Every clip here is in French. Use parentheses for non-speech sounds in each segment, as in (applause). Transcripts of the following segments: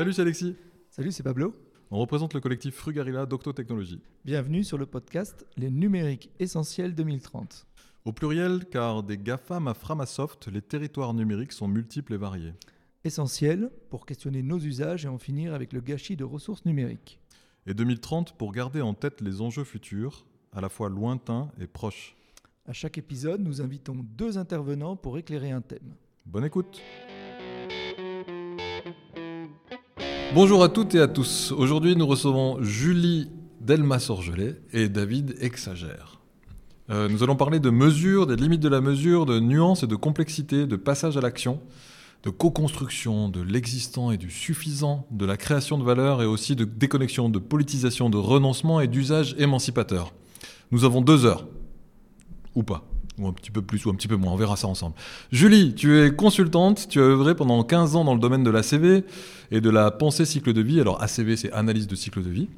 Salut, c'est Alexis. Salut, c'est Pablo. On représente le collectif Frugarilla d'Octotechnologie. Bienvenue sur le podcast Les numériques essentiels 2030. Au pluriel, car des GAFAM à Framasoft, les territoires numériques sont multiples et variés. Essentiels pour questionner nos usages et en finir avec le gâchis de ressources numériques. Et 2030 pour garder en tête les enjeux futurs, à la fois lointains et proches. À chaque épisode, nous invitons deux intervenants pour éclairer un thème. Bonne écoute Bonjour à toutes et à tous. Aujourd'hui, nous recevons Julie Delmas-Orgelet et David Exagère. Euh, nous allons parler de mesures, des limites de la mesure, de nuances et de complexité, de passage à l'action, de co-construction, de l'existant et du suffisant, de la création de valeur et aussi de déconnexion, de politisation, de renoncement et d'usage émancipateur. Nous avons deux heures. Ou pas ou un petit peu plus ou un petit peu moins, on verra ça ensemble. Julie, tu es consultante, tu as œuvré pendant 15 ans dans le domaine de l'ACV et de la pensée cycle de vie. Alors ACV, c'est analyse de cycle de vie.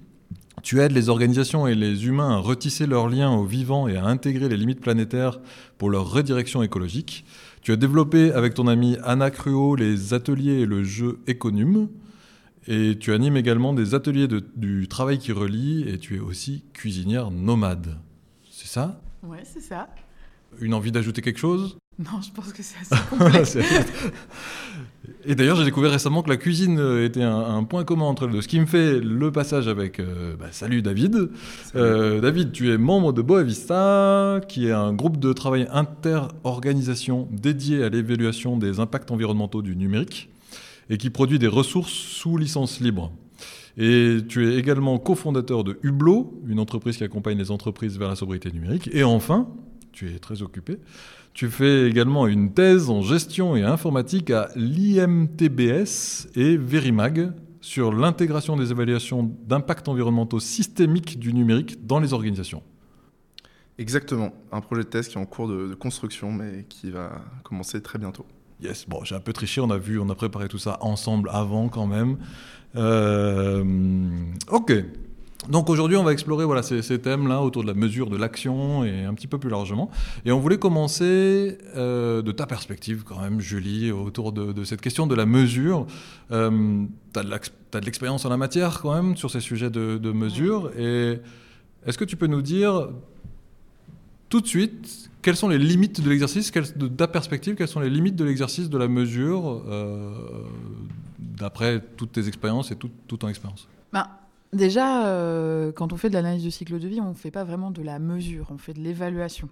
Tu aides les organisations et les humains à retisser leurs liens au vivant et à intégrer les limites planétaires pour leur redirection écologique. Tu as développé avec ton amie Anna Cruot les ateliers et le jeu Econum. Et tu animes également des ateliers de, du travail qui relie et tu es aussi cuisinière nomade. C'est ça? Ouais, c'est ça. Une envie d'ajouter quelque chose? Non, je pense que c'est assez complexe. (laughs) Et d'ailleurs, j'ai découvert récemment que la cuisine était un, point commun entre les deux. Ce qui me fait le passage avec euh, bah, Salut David. Euh, David, tu es membre de Boavista, qui est un groupe de travail inter-organisation dédié à l'évaluation des impacts environnementaux du numérique et qui produit des ressources sous licence libre. Et tu es également cofondateur de Hublot, une entreprise qui accompagne les entreprises vers la sobriété numérique. Et enfin, tu es très occupé. Tu fais également une thèse en gestion et informatique à l'IMTBS et Verimag sur l'intégration des évaluations d'impact environnementaux systémiques du numérique dans les organisations. Exactement, un projet de thèse qui est en cours de, construction mais qui va commencer très bientôt. Yes, bon, j'ai un peu triché, on a vu, on a préparé tout ça ensemble avant quand même. Euh, ok, donc aujourd'hui, on va explorer voilà, ces, thèmes-là autour de la mesure de l'action et un petit peu plus largement. Et on voulait commencer euh, de ta perspective quand même, Julie, autour de, cette question de la mesure. Euh, tu as de l'expérience en la matière quand même sur ces sujets de, mesure. Et est-ce que tu peux nous dire tout de suite quelles sont les limites de l'exercice, de ta perspective, quelles sont les limites de l'exercice de la mesure euh, d'après toutes tes expériences et toute ton expérience? Ben, Déjà, euh, quand on fait de l'analyse du cycle de vie, on ne fait pas vraiment de la mesure, on fait de l'évaluation.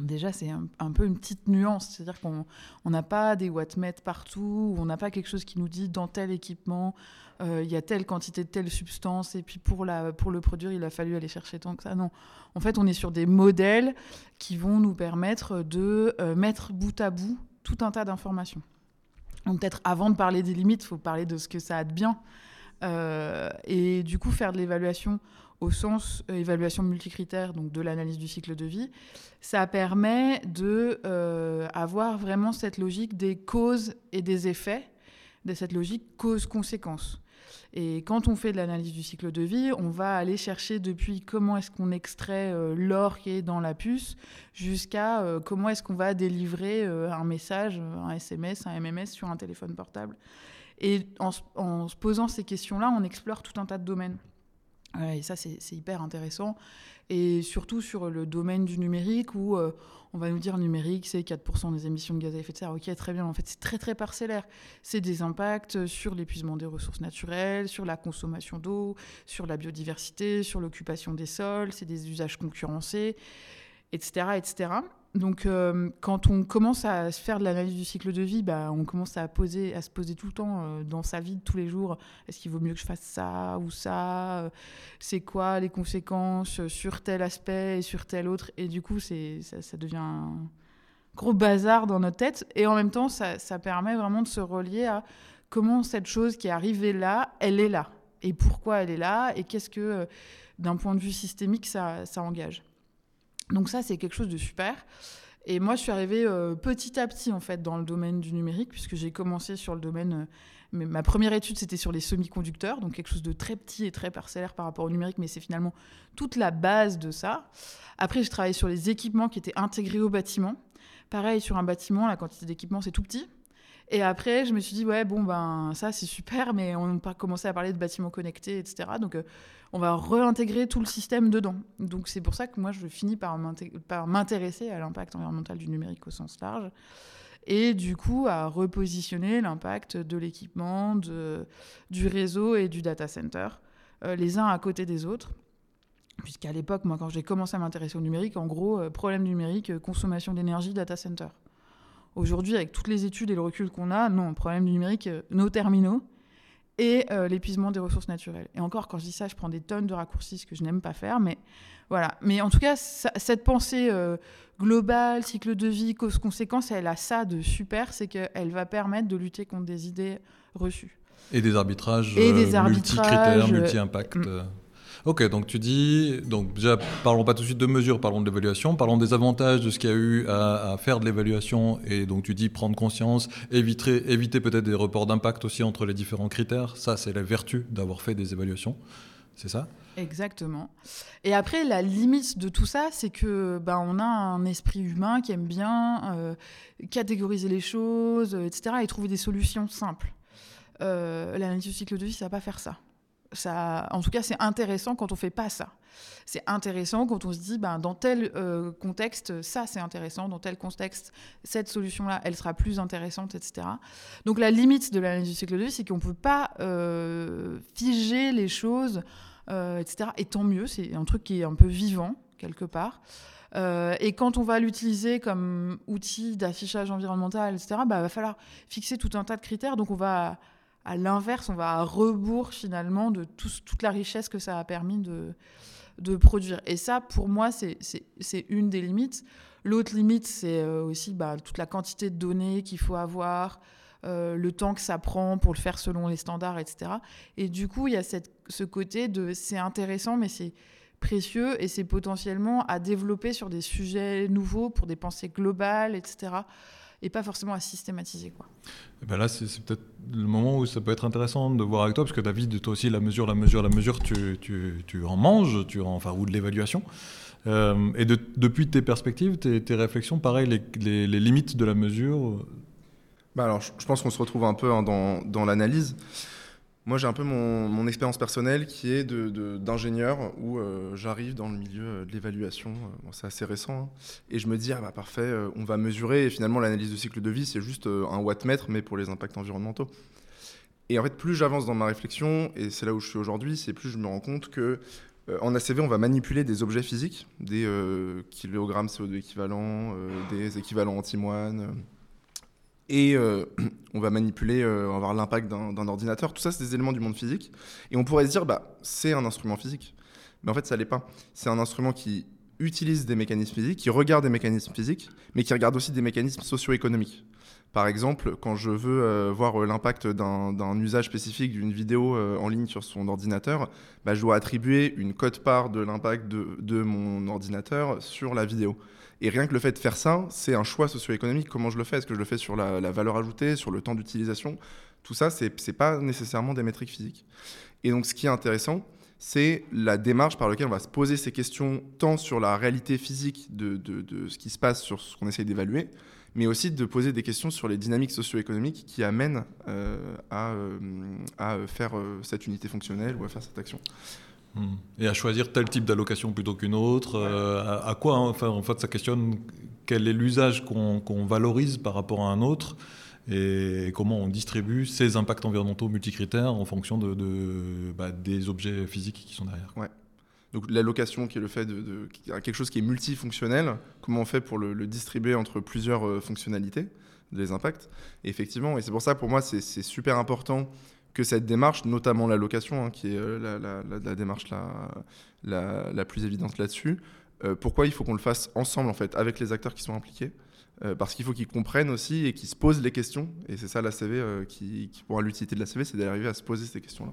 Déjà, c'est un, peu une petite nuance, c'est-à-dire qu'on n'a pas des wattmètres partout, on n'a pas quelque chose qui nous dit dans tel équipement, euh, il y a telle quantité de telle substance, et puis pour le produire, il a fallu aller chercher tant que ça. Non. En fait, on est sur des modèles qui vont nous permettre de euh, mettre bout à bout tout un tas d'informations. Donc peut-être avant de parler des limites, il faut parler de ce que ça a de bien. Euh, et du coup, faire de l'évaluation au sens euh, évaluation multicritère, donc de l'analyse du cycle de vie, ça permet de euh, avoir vraiment cette logique des causes et des effets, de cette logique cause-conséquence. Et quand on fait de l'analyse du cycle de vie, on va aller chercher depuis comment est-ce qu'on extrait l'or qui est dans la puce jusqu'à comment est-ce qu'on va délivrer un message, un SMS, un MMS sur un téléphone portable. Et en, se posant ces questions-là, on explore tout un tas de domaines. et ça, c'est hyper intéressant. Et surtout sur le domaine du numérique, où euh, on va nous dire numérique, c'est 4% des émissions de gaz à effet de serre. Ok, très bien. En fait, c'est très, très parcellaire. C'est des impacts sur l'épuisement des ressources naturelles, sur la consommation d'eau, sur la biodiversité, sur l'occupation des sols. C'est des usages concurrencés, etc. etc. Donc, euh, quand on commence à se faire de l'analyse du cycle de vie, bah, on commence à, poser, se poser tout le temps euh, dans sa vie de tous les jours est-ce qu'il vaut mieux que je fasse ça ou ça euh, C'est quoi les conséquences sur tel aspect et sur tel autre? Et du coup, ça, devient un gros bazar dans notre tête. Et en même temps, ça, permet vraiment de se relier à comment cette chose qui est arrivée là, elle est là. Et pourquoi elle est là? Et qu'est-ce que, d'un point de vue systémique, ça engage? Donc ça, c'est quelque chose de super. Et moi, je suis arrivée euh, petit à petit en fait dans le domaine du numérique, puisque j'ai commencé sur le domaine. Euh, mais ma première étude, c'était sur les semi-conducteurs, donc quelque chose de très petit et très parcellaire par rapport au numérique, mais c'est finalement toute la base de ça. Après, j'ai travaillé sur les équipements qui étaient intégrés au bâtiment. Pareil, sur un bâtiment, la quantité d'équipements, c'est tout petit. Et après, je me suis dit, ouais, bon, ben, ça, c'est super, mais on a commencé à parler de bâtiments connectés, etc. Donc, euh, on va réintégrer tout le système dedans. Donc, c'est pour ça que moi, je finis par m'intéresser à l'impact environnemental du numérique au sens large. Et du coup, à repositionner l'impact de l'équipement, du réseau et du data center, euh, les uns à côté des autres. Puisqu'à l'époque, moi, quand j'ai commencé à m'intéresser au numérique, en gros, euh, problème numérique, consommation d'énergie, data center. Aujourd'hui, avec toutes les études et le recul qu'on a, non, problème du numérique, euh, nos terminaux et euh, l'épuisement des ressources naturelles. Et encore, quand je dis ça, je prends des tonnes de raccourcis, ce que je n'aime pas faire, mais voilà. Mais en tout cas, cette pensée euh, globale, cycle de vie, cause-conséquence, elle a ça de super, c'est qu'elle va permettre de lutter contre des idées reçues. Et des arbitrages, et des multi-critères, multi-impacts. Mm. Ok, donc tu dis, donc déjà, parlons pas tout de suite de mesures, parlons de l'évaluation, parlons des avantages de ce qu'il y a eu à, faire de l'évaluation, et donc tu dis prendre conscience, éviter, peut-être des reports d'impact aussi entre les différents critères. Ça, c'est la vertu d'avoir fait des évaluations. C'est ça? Exactement. Et après, la limite de tout ça, c'est que ben, on a un esprit humain qui aime bien euh, catégoriser les choses, etc., et trouver des solutions simples. Euh, L'analyse du cycle de vie, ça va pas faire ça en tout cas, c'est intéressant quand on fait pas ça. C'est intéressant quand on se dit, ben, dans tel euh, contexte, ça c'est intéressant, dans tel contexte, cette solution-là, elle sera plus intéressante, etc. Donc la limite de l'analyse du cycle de vie, c'est qu'on ne peut pas euh, figer les choses, euh, etc. Et tant mieux, c'est un truc qui est un peu vivant, quelque part. et quand on va l'utiliser comme outil d'affichage environnemental, etc., il bah, va falloir fixer tout un tas de critères. Donc on va à l'inverse, on va à rebours finalement de toute la richesse que ça a permis de, produire. Et ça, pour moi, c'est une des limites. L'autre limite, c'est euh, aussi bah, toute la quantité de données qu'il faut avoir, euh, le temps que ça prend pour le faire selon les standards, etc. Et du coup, il y a ce côté de c'est intéressant, mais c'est précieux et c'est potentiellement à développer sur des sujets nouveaux pour des pensées globales, etc et pas forcément à systématiser. Quoi. Et eh ben là, c'est, peut-être le moment où ça peut être intéressant de voir avec toi, parce que David, toi aussi, la mesure, la mesure, la mesure, tu, tu, tu en manges, tu en, enfin, ou de l'évaluation. Euh, et de, depuis tes perspectives, tes, tes réflexions, pareil, les, les, les, limites de la mesure bah alors, je pense qu'on se retrouve un peu hein, dans, dans l'analyse. Moi, j'ai un peu mon, expérience personnelle qui est d'ingénieur où euh, j'arrive dans le milieu euh, de l'évaluation. Euh, c'est assez récent. Hein, et je me dis, ah bah parfait, on va mesurer. Et finalement, l'analyse de cycle de vie, c'est juste un wattmètre, mais pour les impacts environnementaux. Et en fait, plus j'avance dans ma réflexion, et c'est là où je suis aujourd'hui, c'est plus je me rends compte que en ACV, on va manipuler des objets physiques, des kilogrammes CO2 équivalents, des équivalents antimoine et euh, (clears throat) on va manipuler, euh, on va avoir l'impact d'un ordinateur. Tout ça, c'est des éléments du monde physique. Et on pourrait se dire, bah, c'est un instrument physique. Mais en fait, ça l'est pas. C'est un instrument qui utilise des mécanismes physiques, qui regarde des mécanismes physiques, mais qui regarde aussi des mécanismes socio-économiques. Par exemple, quand je veux euh, voir l'impact d'un usage spécifique d'une vidéo en ligne sur son ordinateur, bah, je dois attribuer une cote-part de l'impact de, de, mon ordinateur sur la vidéo. Et rien que le fait de faire ça, c'est un choix socio-économique. Comment je le fais? Est-ce que je le fais sur la, valeur ajoutée, sur le temps d'utilisation? Tout ça, ce n'est pas nécessairement des métriques physiques. Et donc, ce qui est intéressant, c'est la démarche par laquelle on va se poser ces questions, tant sur la réalité physique de, ce qui se passe, sur ce qu'on essaye d'évaluer, mais aussi de poser des questions sur les dynamiques socio-économiques qui amènent euh, à, euh, à, faire euh, cette unité fonctionnelle ou à faire cette action. Hmm. Et à choisir tel type d'allocation plutôt qu'une autre. Euh, à, quoi hein, enfin, En fait, ça questionne quel est l'usage qu'on valorise par rapport à un autre et comment on distribue ces impacts environnementaux multicritères en fonction de, bah, des objets physiques qui sont derrière. Ouais. Donc l'allocation qui est le fait de, quelque chose qui est multifonctionnel, comment on fait pour le, distribuer entre plusieurs euh, fonctionnalités, des impacts? Et effectivement, et c'est pour ça pour moi c'est super important que cette démarche, notamment la location, hein, qui est euh, la, démarche la, plus évidente là-dessus, euh, pourquoi il faut qu'on le fasse ensemble, en fait, avec les acteurs qui sont impliqués? Euh, parce qu'il faut qu'ils comprennent aussi et qu'ils se posent les questions. Et c'est ça la CV qui, qui, pour l'utilité de la CV, c'est d'arriver à se poser ces questions-là.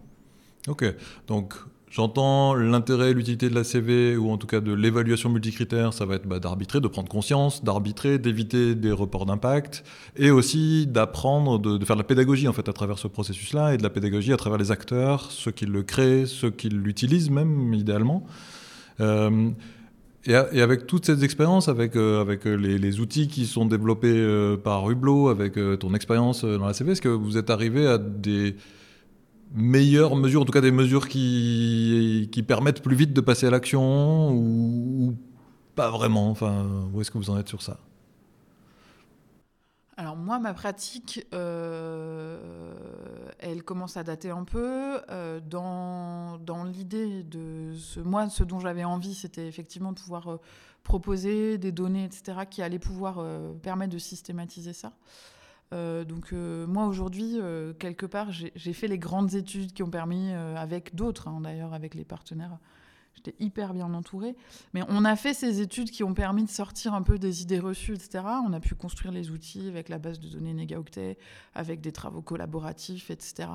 Ok, donc J'entends l'intérêt, l'utilité de la CV, ou en tout cas de l'évaluation multicritère, ça va être bah, d'arbitrer, de prendre conscience, d'arbitrer, d'éviter des reports d'impact, et aussi d'apprendre, de, faire de la pédagogie en fait à travers ce processus-là, et de la pédagogie à travers les acteurs, ceux qui le créent, ceux qui l'utilisent même idéalement. Euh, Et, avec toutes ces expériences, avec, avec les, outils qui sont développés par Hublot, avec ton expérience dans la CV, est-ce que vous êtes arrivé à des meilleures mesures, en tout cas des mesures qui, qui permettent plus vite de passer à l'action ou, pas vraiment Enfin, où est-ce que vous en êtes sur ça? Alors moi, ma pratique, euh, elle commence à dater un peu. Euh, dans, dans l'idée de ce, moi, ce dont j'avais envie, c'était effectivement de pouvoir euh, proposer des données, etc., qui allaient pouvoir permettre de systématiser ça. Donc moi aujourd'hui, quelque part, j'ai fait les grandes études qui ont permis, avec d'autres hein, d'ailleurs, avec les partenaires J'étais hyper bien entourée. Mais on a fait ces études qui ont permis de sortir un peu des idées reçues, etc. On a pu construire les outils avec la base de données NegaOctet, avec des travaux collaboratifs, etc.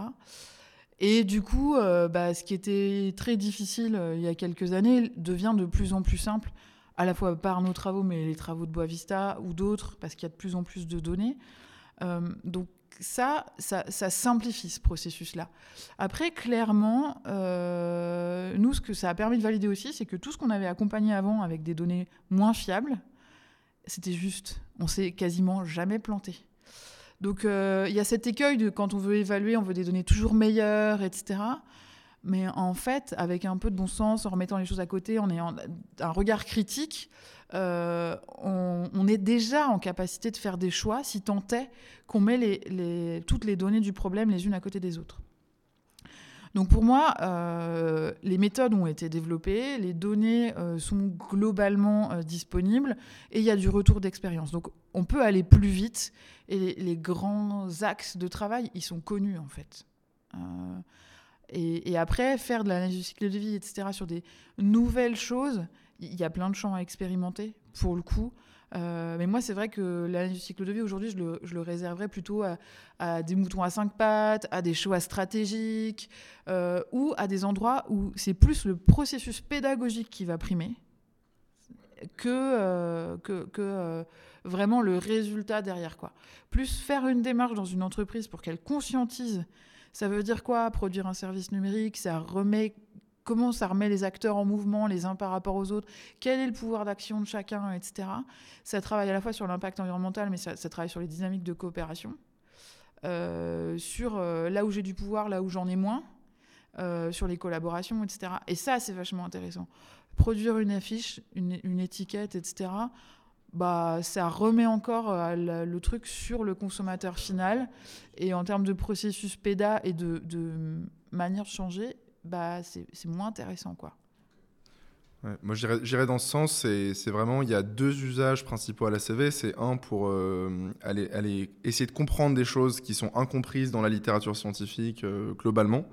Et du coup, euh, bah, ce qui était très difficile euh, il y a quelques années devient de plus en plus simple, à la fois par nos travaux, mais les travaux de Boavista ou d'autres, parce qu'il y a de plus en plus de données. Euh, donc ça, ça, simplifie ce processus-là. Après, clairement, euh, nous, ce que ça a permis de valider aussi, c'est que tout ce qu'on avait accompagné avant avec des données moins fiables, c'était juste. On s'est quasiment jamais planté. Donc, euh, il y a cet écueil de quand on veut évaluer, on veut des données toujours meilleures, etc. Mais en fait, avec un peu de bon sens, en remettant les choses à côté, en ayant un regard critique, euh, on, est déjà en capacité de faire des choix si tant est qu'on met toutes les données du problème les unes à côté des autres. Donc pour moi, euh, les méthodes ont été développées, les données euh, sont globalement disponibles et il y a du retour d'expérience. Donc on peut aller plus vite et les, les, grands axes de travail, ils sont connus en fait. Et, après, faire de l'analyse du cycle de vie, etc., sur des nouvelles choses, il y a plein de champs à expérimenter, pour le coup. Euh, mais moi, c'est vrai que l'analyse du cycle de vie, aujourd'hui, je le, je le, réserverais plutôt à, des moutons à cinq pattes, à des choix stratégiques, euh, ou à des endroits où c'est plus le processus pédagogique qui va primer que, euh, que, que vraiment le résultat derrière. Quoi. Plus faire une démarche dans une entreprise pour qu'elle conscientise ça veut dire quoi Produire un service numérique, ça remet comment ça remet les acteurs en mouvement les uns par rapport aux autres, quel est le pouvoir d'action de chacun, etc. Ça travaille à la fois sur l'impact environnemental, mais ça, travaille sur les dynamiques de coopération, euh, sur euh, là où j'ai du pouvoir, là où j'en ai moins, euh, sur les collaborations, etc. Et ça, c'est vachement intéressant. Produire une affiche, une, une étiquette, etc bah, ça remet encore euh, le, truc sur le consommateur final. Et en termes de processus PEDA et de, manière de changer, bah, c'est moins intéressant. quoi. moi, j'irais dans ce sens. C'est vraiment, il y a deux usages principaux à la CV. C'est un pour euh, aller, aller, essayer de comprendre des choses qui sont incomprises dans la littérature scientifique euh, globalement.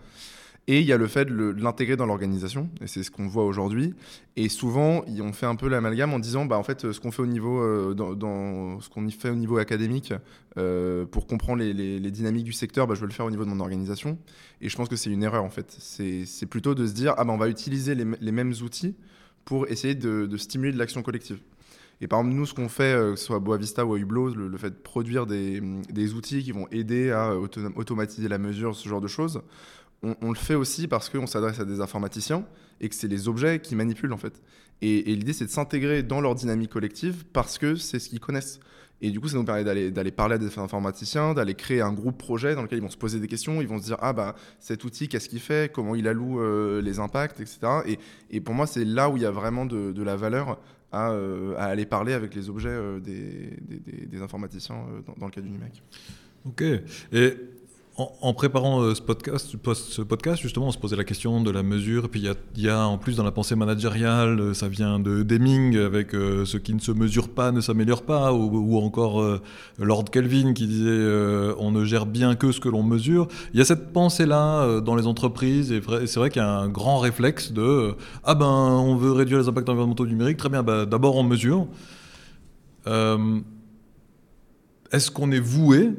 Et il y a le fait de l'intégrer dans l'organisation, et c'est ce qu'on voit aujourd'hui. Et souvent, on fait un peu l'amalgame en disant, bah, en fait, ce qu'on fait au niveau, euh, ce fait au niveau académique, euh, pour comprendre les, dynamiques du secteur, bah, je veux le faire au niveau de mon organisation. Et je pense que c'est une erreur, en fait. C'est plutôt de se dire, ah, bah, on va utiliser les, mêmes outils pour essayer de, stimuler de l'action collective. Et par exemple, nous, ce qu'on fait, euh, que ce soit à Boavista ou à Hublot, le, fait de produire des, outils qui vont aider à automatiser la mesure, ce genre de choses, on, le fait aussi parce qu'on s'adresse à des informaticiens et que c'est les objets qui manipulent en fait. Et, l'idée c'est de s'intégrer dans leur dynamique collective parce que c'est ce qu'ils connaissent. Et du coup, ça nous permet d'aller parler à des informaticiens, d'aller créer un groupe projet dans lequel ils vont se poser des questions, ils vont se dire ah bah cet outil qu'est-ce qu'il fait, comment il alloue euh, les impacts, etc. Et, pour moi, c'est là où il y a vraiment de, la valeur à, euh, aller parler avec les objets euh, des, informaticiens dans, dans, le cas du numérique. Ok. Et en, préparant euh, ce podcast, justement, on se posait la question de la mesure. Et puis il y, a, en plus dans la pensée managériale, euh, ça vient de Deming avec euh, ce qui ne se mesure pas ne s'améliore pas, ou, encore Lord Kelvin qui disait on ne gère bien que ce que l'on mesure. Il y a cette pensée-là dans les entreprises, et c'est vrai qu'il y a un grand réflexe de ah ben on veut réduire les impacts environnementaux numériques, très bien, bah, d'abord on mesure. Est-ce qu'on est voué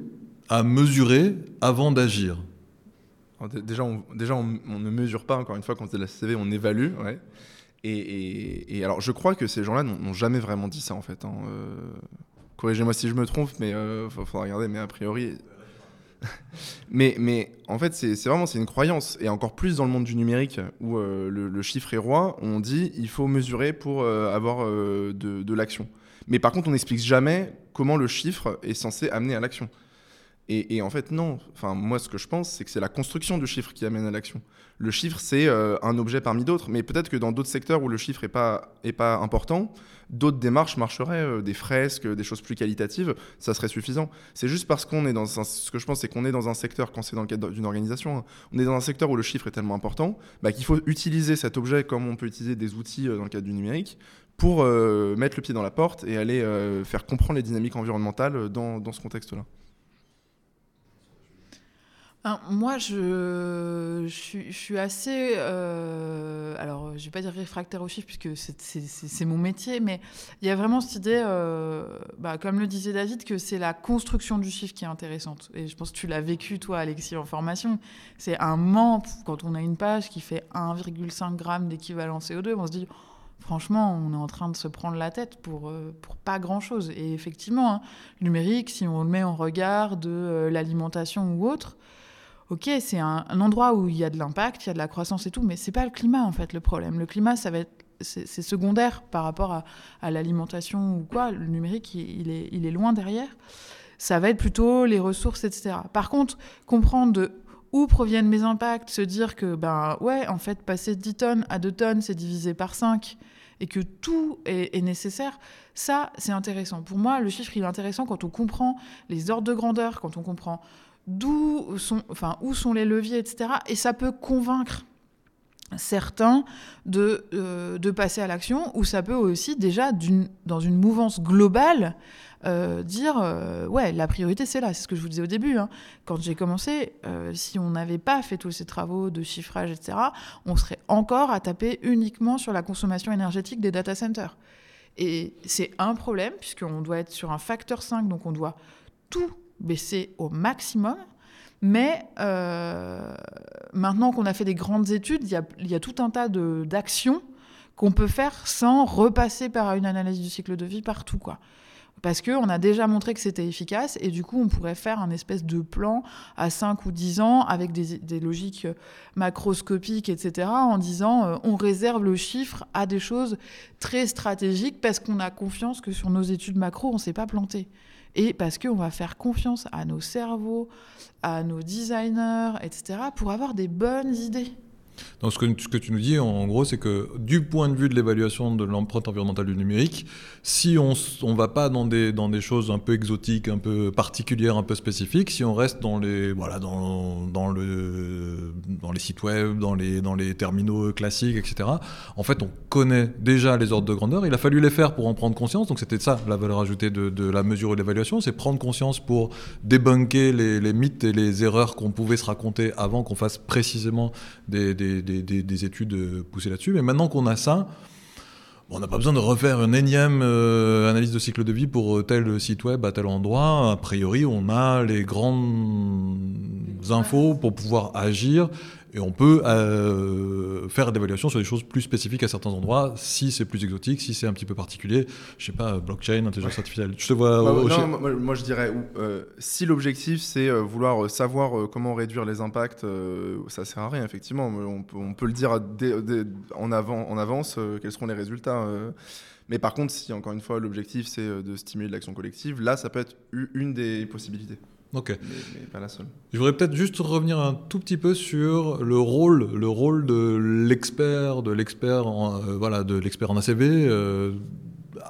à mesurer avant d'agir Déjà, on, déjà on, ne mesure pas, encore une fois, quand c'est la CV, on évalue. Et, alors, je crois que ces gens-là n'ont jamais vraiment dit ça, en fait. Hein. Euh, corrigez-moi si je me trompe, mais il euh, faudra regarder, mais a priori. (laughs) Mais, mais en fait, c'est vraiment une croyance. Et encore plus dans le monde du numérique, où euh, le, chiffre est roi, on dit il faut mesurer pour avoir de, de l'action. Mais par contre, on n'explique jamais comment le chiffre est censé amener à l'action. Et, en fait, non. Enfin, moi, ce que je pense, c'est que c'est la construction du chiffre qui amène à l'action. Le chiffre, c'est euh, un objet parmi d'autres. Mais peut-être que dans d'autres secteurs où le chiffre n'est pas, important, d'autres démarches marcheraient, euh, des fresques, des choses plus qualitatives, ça serait suffisant. C'est juste parce qu'on est dans un, ce que je pense, c'est qu'on est dans un secteur, quand c'est dans le cadre d'une organisation, hein, on est dans un secteur où le chiffre est tellement important, bah, qu'il faut utiliser cet objet comme on peut utiliser des outils euh, dans le cadre du numérique pour mettre le pied dans la porte et aller faire comprendre les dynamiques environnementales dans ce contexte-là. Hein, moi, je, suis, assez. euh, alors, je vais pas dire réfractaire aux chiffres, puisque c'est- mon métier, mais il y a vraiment cette idée, euh, bah, comme le disait David, que c'est la construction du chiffre qui est intéressante. Et je pense que tu l'as vécu, toi, Alexis, en formation. C'est un moment, quand on a une page qui fait 1,5 g d'équivalent CO2, on se dit. Franchement, on est en train de se prendre la tête pour, euh, pour pas grand-chose. Et effectivement, hein, le numérique, si on le met en regard de l'alimentation ou autre, ok, c'est un, endroit où il y a de l'impact, il y a de la croissance et tout, mais c'est pas le climat en fait le problème. Le climat, ça va être c'est secondaire par rapport à, l'alimentation ou quoi. Le numérique, il, est, il est loin derrière. Ça va être plutôt les ressources, etc. Par contre, comprendre de où proviennent mes impacts, se dire que, ben ouais, en fait, passer de 10 tonnes à 2 tonnes, c'est divisé par 5 et que tout est nécessaire, ça, c'est intéressant. Pour moi, le chiffre, il est intéressant quand on comprend les ordres de grandeur, quand on comprend d'où enfin, où sont les leviers, etc. Et ça peut convaincre certains de, euh, de passer à l'action, ou ça peut aussi déjà, dans une mouvance globale, euh, dire euh, ouais, la priorité c'est là, c'est ce que je vous disais au début. hein. Quand j'ai commencé, si on n'avait pas fait tous ces travaux de chiffrage, etc., on serait encore à taper uniquement sur la consommation énergétique des data centers. Et c'est un problème, puisqu'on doit être sur un facteur 5, donc on doit tout baisser au maximum. Mais euh, maintenant qu'on a fait des grandes études, il y a, tout un tas d'actions qu'on peut faire sans repasser par une analyse du cycle de vie partout. Quoi. Parce qu'on a déjà montré que c'était efficace et du coup, on pourrait faire un espèce de plan à 5 ou 10 ans avec des, des logiques macroscopiques, etc., en disant euh, on réserve le chiffre à des choses très stratégiques parce qu'on a confiance que sur nos études macro, on ne s'est pas planté. Et parce qu'on va faire confiance à nos cerveaux, à nos designers, etc., pour avoir des bonnes idées. Donc ce que, tu nous dis, en gros, c'est que du point de vue de l'évaluation de l'empreinte environnementale du numérique, si on ne va pas dans des, dans des choses un peu exotiques, un peu particulières, un peu spécifiques, si on reste dans les, voilà, dans, dans le, dans les sites web, dans les, dans les terminaux classiques, etc., en fait, on connaît déjà les ordres de grandeur. Il a fallu les faire pour en prendre conscience. Donc c'était ça, la valeur ajoutée de, de la mesure et de l'évaluation, c'est prendre conscience pour débunker les, mythes et les erreurs qu'on pouvait se raconter avant qu'on fasse précisément des, des, des- des études euh, poussées là-dessus. Mais maintenant qu'on a ça, on n'a pas besoin de refaire une énième euh, analyse de cycle de vie pour euh, tel site web à tel endroit. A priori, on a les grandes infos pour pouvoir agir et on peut euh, faire des évaluations sur des choses plus spécifiques à certains endroits, si c'est plus exotique, si c'est un petit peu particulier. Je sais pas, blockchain, intelligence artificielle. Je te vois. Bah, au- non, moi, moi, je dirais, euh, si l'objectif c'est euh, vouloir euh, savoir euh, comment réduire les impacts, euh, ça sert à rien, effectivement. On peut, on peut le dire à- dès- dès- en, avant, en avance, euh, quels seront les résultats. euh. Mais par contre, si encore une fois l'objectif c'est euh, de stimuler l'action collective, là ça peut être une des possibilités, Ok. mais, mais pas la seule. Je voudrais peut-être juste revenir un tout petit peu sur le rôle, le rôle de l'expert, de l'expert, en, euh, voilà, de l'expert en ACV. euh,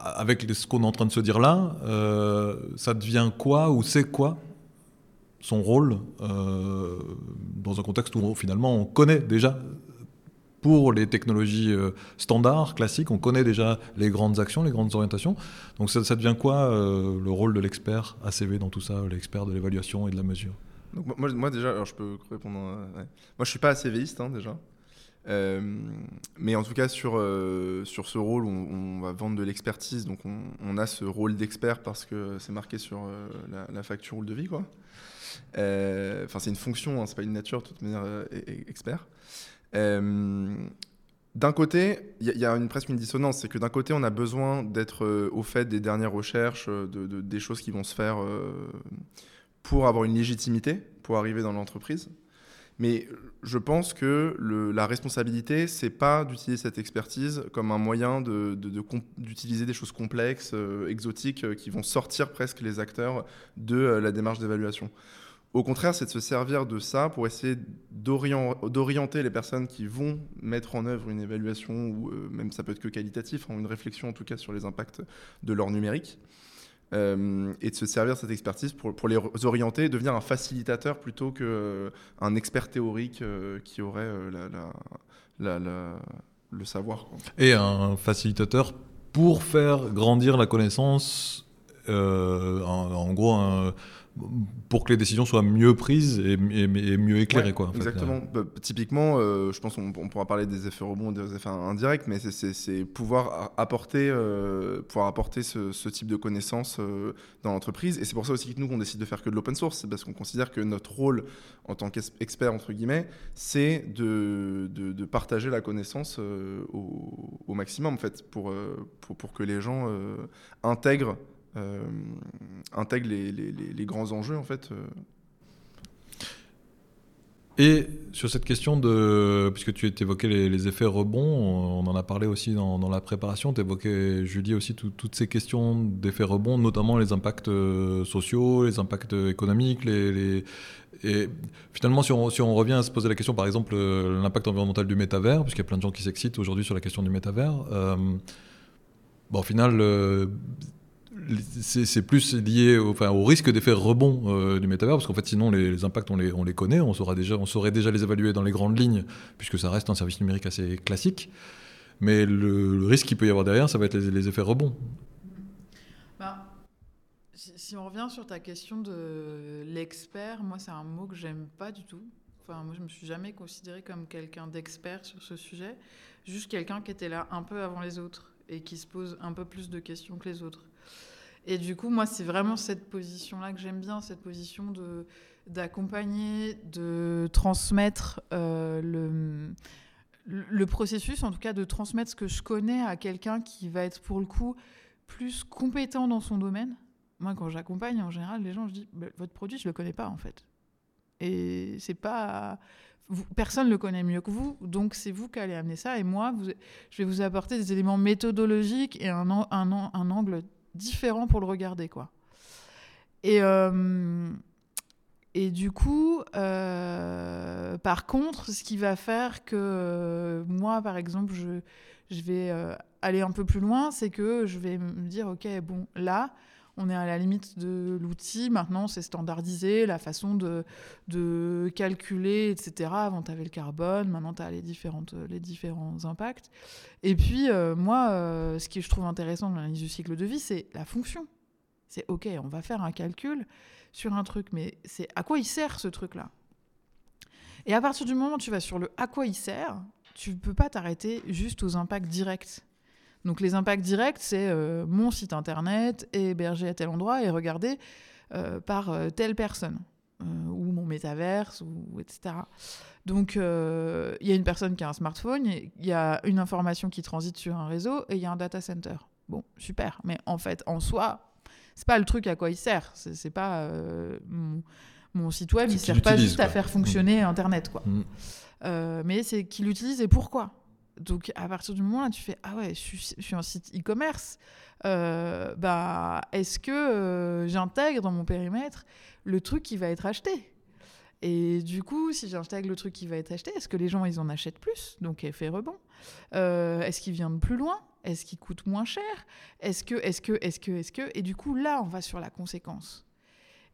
avec ce qu'on est en train de se dire là, euh, ça devient quoi ou c'est quoi son rôle euh, dans un contexte où finalement on connaît déjà pour les technologies euh, standards, classiques, on connaît déjà les grandes actions, les grandes orientations. Donc ça, devient quoi euh, le rôle de l'expert ACV dans tout ça, l'expert de l'évaluation et de la mesure? Moi- déjà, alors je peux répondre. euh. Moi je suis pas assez véiste hein, déjà. Euh, mais en tout cas, sur, sur ce rôle, on, va vendre de l'expertise. Donc, on, a ce rôle d'expert parce que c'est marqué sur la, facture rôle de vie. quoi. Euh, Enfin, c'est une fonction, hein, c'est pas une nature, de toute manière, e- e- expert. Euh, d'un côté, il y, a- une, presque une dissonance. C'est que d'un côté, on a besoin d'être euh, au fait des dernières recherches, euh, de, de- des choses qui vont se faire pour avoir une légitimité, pour arriver dans l'entreprise. Mais je pense que la responsabilité, c'est pas d'utiliser cette expertise comme un moyen d'utiliser de, de, des choses complexes, exotiques, qui vont sortir presque les acteurs de la démarche d'évaluation. Au contraire, c'est de se servir de ça pour essayer d'orienter les personnes qui vont mettre en œuvre une évaluation, ou même ça peut être que qualitatif, hein, une réflexion en tout cas sur les impacts de leur numérique. Euh, et de se servir de cette expertise pour, les orienter, devenir un facilitateur plutôt qu'un euh, expert théorique euh, qui aurait le savoir. Et un facilitateur pour faire grandir la connaissance, en, en, gros, un pour que les décisions soient mieux prises et, mieux éclairées. quoi, exactement. Bah, typiquement, euh, je pense qu'on on pourra parler des effets rebonds, des effets indirects, mais c'est pouvoir apporter, euh, pouvoir apporter ce, type de connaissances euh, dans l'entreprise. Et c'est pour ça aussi que nous, on décide de faire que de l'open source, c'est parce qu'on considère que notre rôle en tant qu'expert, entre guillemets, c'est de, de, partager la connaissance au, au, maximum, en fait, pour, pour, pour que les gens intègrent euh, intègre les, les, les, grands enjeux en fait. Euh. Et sur cette question de, puisque tu évoquais les, les, effets rebonds, on en a parlé aussi dans, dans la préparation, tu évoquais, Julie, aussi toutes ces questions d'effets rebonds, notamment les impacts euh, sociaux, les impacts économiques, les, et finalement, si on, si on, revient à se poser la question, par exemple, l'impact environnemental du métavers, puisqu'il y a plein de gens qui s'excitent aujourd'hui sur la question du métavers, bon, au final, c'est plus lié au, risque d'effet rebond euh, du métavers, parce qu'en fait, sinon, les, impacts, on les, on les connaît, on, saura déjà, on saurait déjà les évaluer dans les grandes lignes, puisque ça reste un service numérique assez classique. Mais le, risque qu'il peut y avoir derrière, ça va être les, effets rebonds. Bah, si, on revient sur ta question de l'expert, moi, c'est un mot que j'aime pas du tout. Enfin, moi, je me suis jamais considéré comme quelqu'un d'expert sur ce sujet, juste quelqu'un qui était là un peu avant les autres et qui se pose un peu plus de questions que les autres. Et du coup, moi, c'est vraiment cette position-là que j'aime bien, cette position de d'accompagner, de transmettre euh, le, le processus, en tout cas de transmettre ce que je connais à quelqu'un qui va être pour le coup plus compétent dans son domaine. Moi, quand j'accompagne, en général, les gens, je dis bah, votre produit, je le connais pas en fait. Et c'est pas personne ne le connaît mieux que vous, donc c'est vous qui allez amener ça. Et moi, je vais vous apporter des éléments méthodologiques et un, un, un angle différent pour le regarder, quoi. Et, euh, du coup, euh, par contre, ce qui va faire que euh, moi, par exemple, je, je vais aller un peu plus loin, c'est que je vais me dire, OK, bon, là, on est à la limite de l'outil. Maintenant, c'est standardisé, la façon de, de calculer, etc. Avant, tu avais le carbone, maintenant, tu as les, différentes, les différents impacts. Et puis, euh, moi, euh, ce que je trouve intéressant dans l'analyse du cycle de vie, c'est la fonction. C'est OK, on va faire un calcul sur un truc, mais c'est à quoi il sert ce truc-là? Et à partir du moment où tu vas sur le à quoi il sert, tu ne peux pas t'arrêter juste aux impacts directs. Donc les impacts directs, c'est euh, mon site internet est hébergé à tel endroit et regardé euh, par euh, telle personne, ou mon métaverse, ou, etc. Donc il y a une personne qui a un smartphone, il y a une information qui transite sur un réseau et il y a un data center. Bon, super, mais en fait, en soi, c'est pas le truc à quoi il sert. C'est pas mon, site web, il sert pas juste à faire fonctionner Internet, quoi. Mm. mais c'est qui l'utilise et pourquoi. Donc à partir du moment où tu fais ah ouais, je suis, un site e-commerce, euh, bah est-ce que euh, j'intègre dans mon périmètre le truc qui va être acheté? Et du coup, si j'intègre le truc qui va être acheté, est-ce que les gens ils en achètent plus? Donc effet rebond. Euh, est-ce qu'ils viennent plus loin? Est-ce qu'ils coûtent moins cher? Est-ce que, est-ce que, est-ce que, est-ce que? Et du coup là, on va sur la conséquence.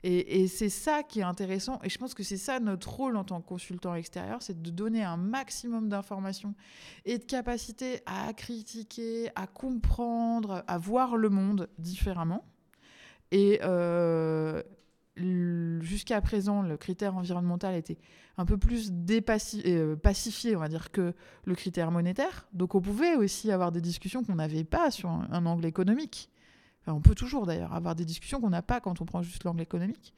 Et, c'est ça qui est intéressant. Et je pense que c'est ça notre rôle en tant que consultant extérieur, c'est de donner un maximum d'informations et de capacité à critiquer, à comprendre, à voir le monde différemment. Et euh, jusqu'à présent, le critère environnemental était un peu plus euh, pacifié, on va dire, que le critère monétaire. Donc on pouvait aussi avoir des discussions qu'on n'avait pas sur un angle économique on peut toujours d'ailleurs avoir des discussions qu'on n'a pas quand on prend juste l'angle économique.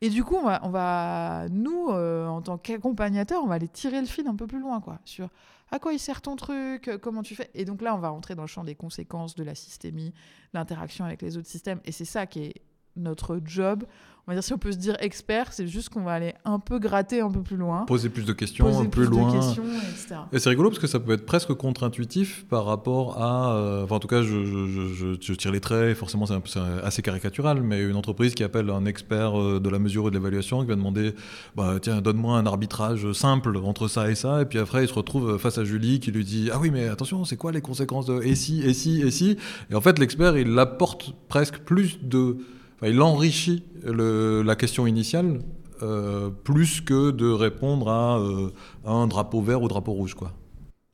Et du coup, on va, nous, euh, en tant qu'accompagnateurs, on va aller tirer le fil un peu plus loin, quoi, sur à quoi il sert ton truc, comment tu fais. Et donc là, on va rentrer dans le champ des conséquences de la systémie, l'interaction avec les autres systèmes. Et c'est ça qui est notre job. On va dire, si on peut se dire expert, c'est juste qu'on va aller un peu gratter un peu plus loin. Poser plus de questions, poser un peu plus loin. de questions, etc. Et c'est rigolo parce que ça peut être presque contre-intuitif par rapport à. euh, enfin, en tout cas, je, je- je- tire les traits, et forcément, c'est assez caricatural, mais une entreprise qui appelle un expert euh, de la mesure et de l'évaluation, qui va demander bah, Tiens, donne-moi un arbitrage simple entre ça et ça. Et puis après, il se retrouve face à Julie qui lui dit Ah oui, mais attention, c'est quoi les conséquences de et si, et si, et si? Et en fait, l'expert, il apporte presque plus de. Enfin, il enrichit la question initiale. euh, plus que de répondre à euh, un drapeau vert ou drapeau rouge, quoi.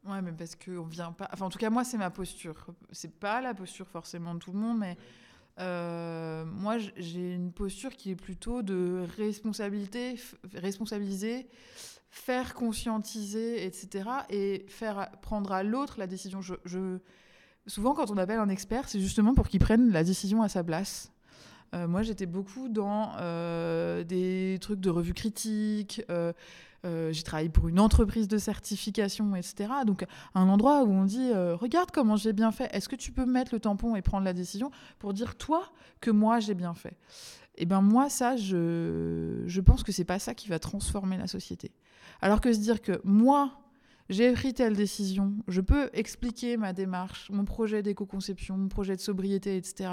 Ouais, mais parce qu'on vient pas. Enfin, en tout cas, moi, c'est ma posture. C'est pas la posture forcément de tout le monde, mais euh, moi, j'ai une posture qui est plutôt de responsabilité, responsabiliser, faire conscientiser, etc. Et faire prendre à l'autre la décision. Souvent, quand on appelle un expert, c'est justement pour qu'il prenne la décision à sa place. Euh, moi, j'étais beaucoup dans euh, des trucs de revue critique. euh, j'ai travaillé pour une entreprise de certification, etc. Donc, un endroit où on dit Regarde comment j'ai bien fait. Est-ce que tu peux mettre le tampon et prendre la décision pour dire, toi, que moi, j'ai bien fait? Eh bien, moi, ça, je, je pense que c'est pas ça qui va transformer la société. Alors que se dire que moi, j'ai pris telle décision, je peux expliquer ma démarche, mon projet d'éco-conception, mon projet de sobriété, etc.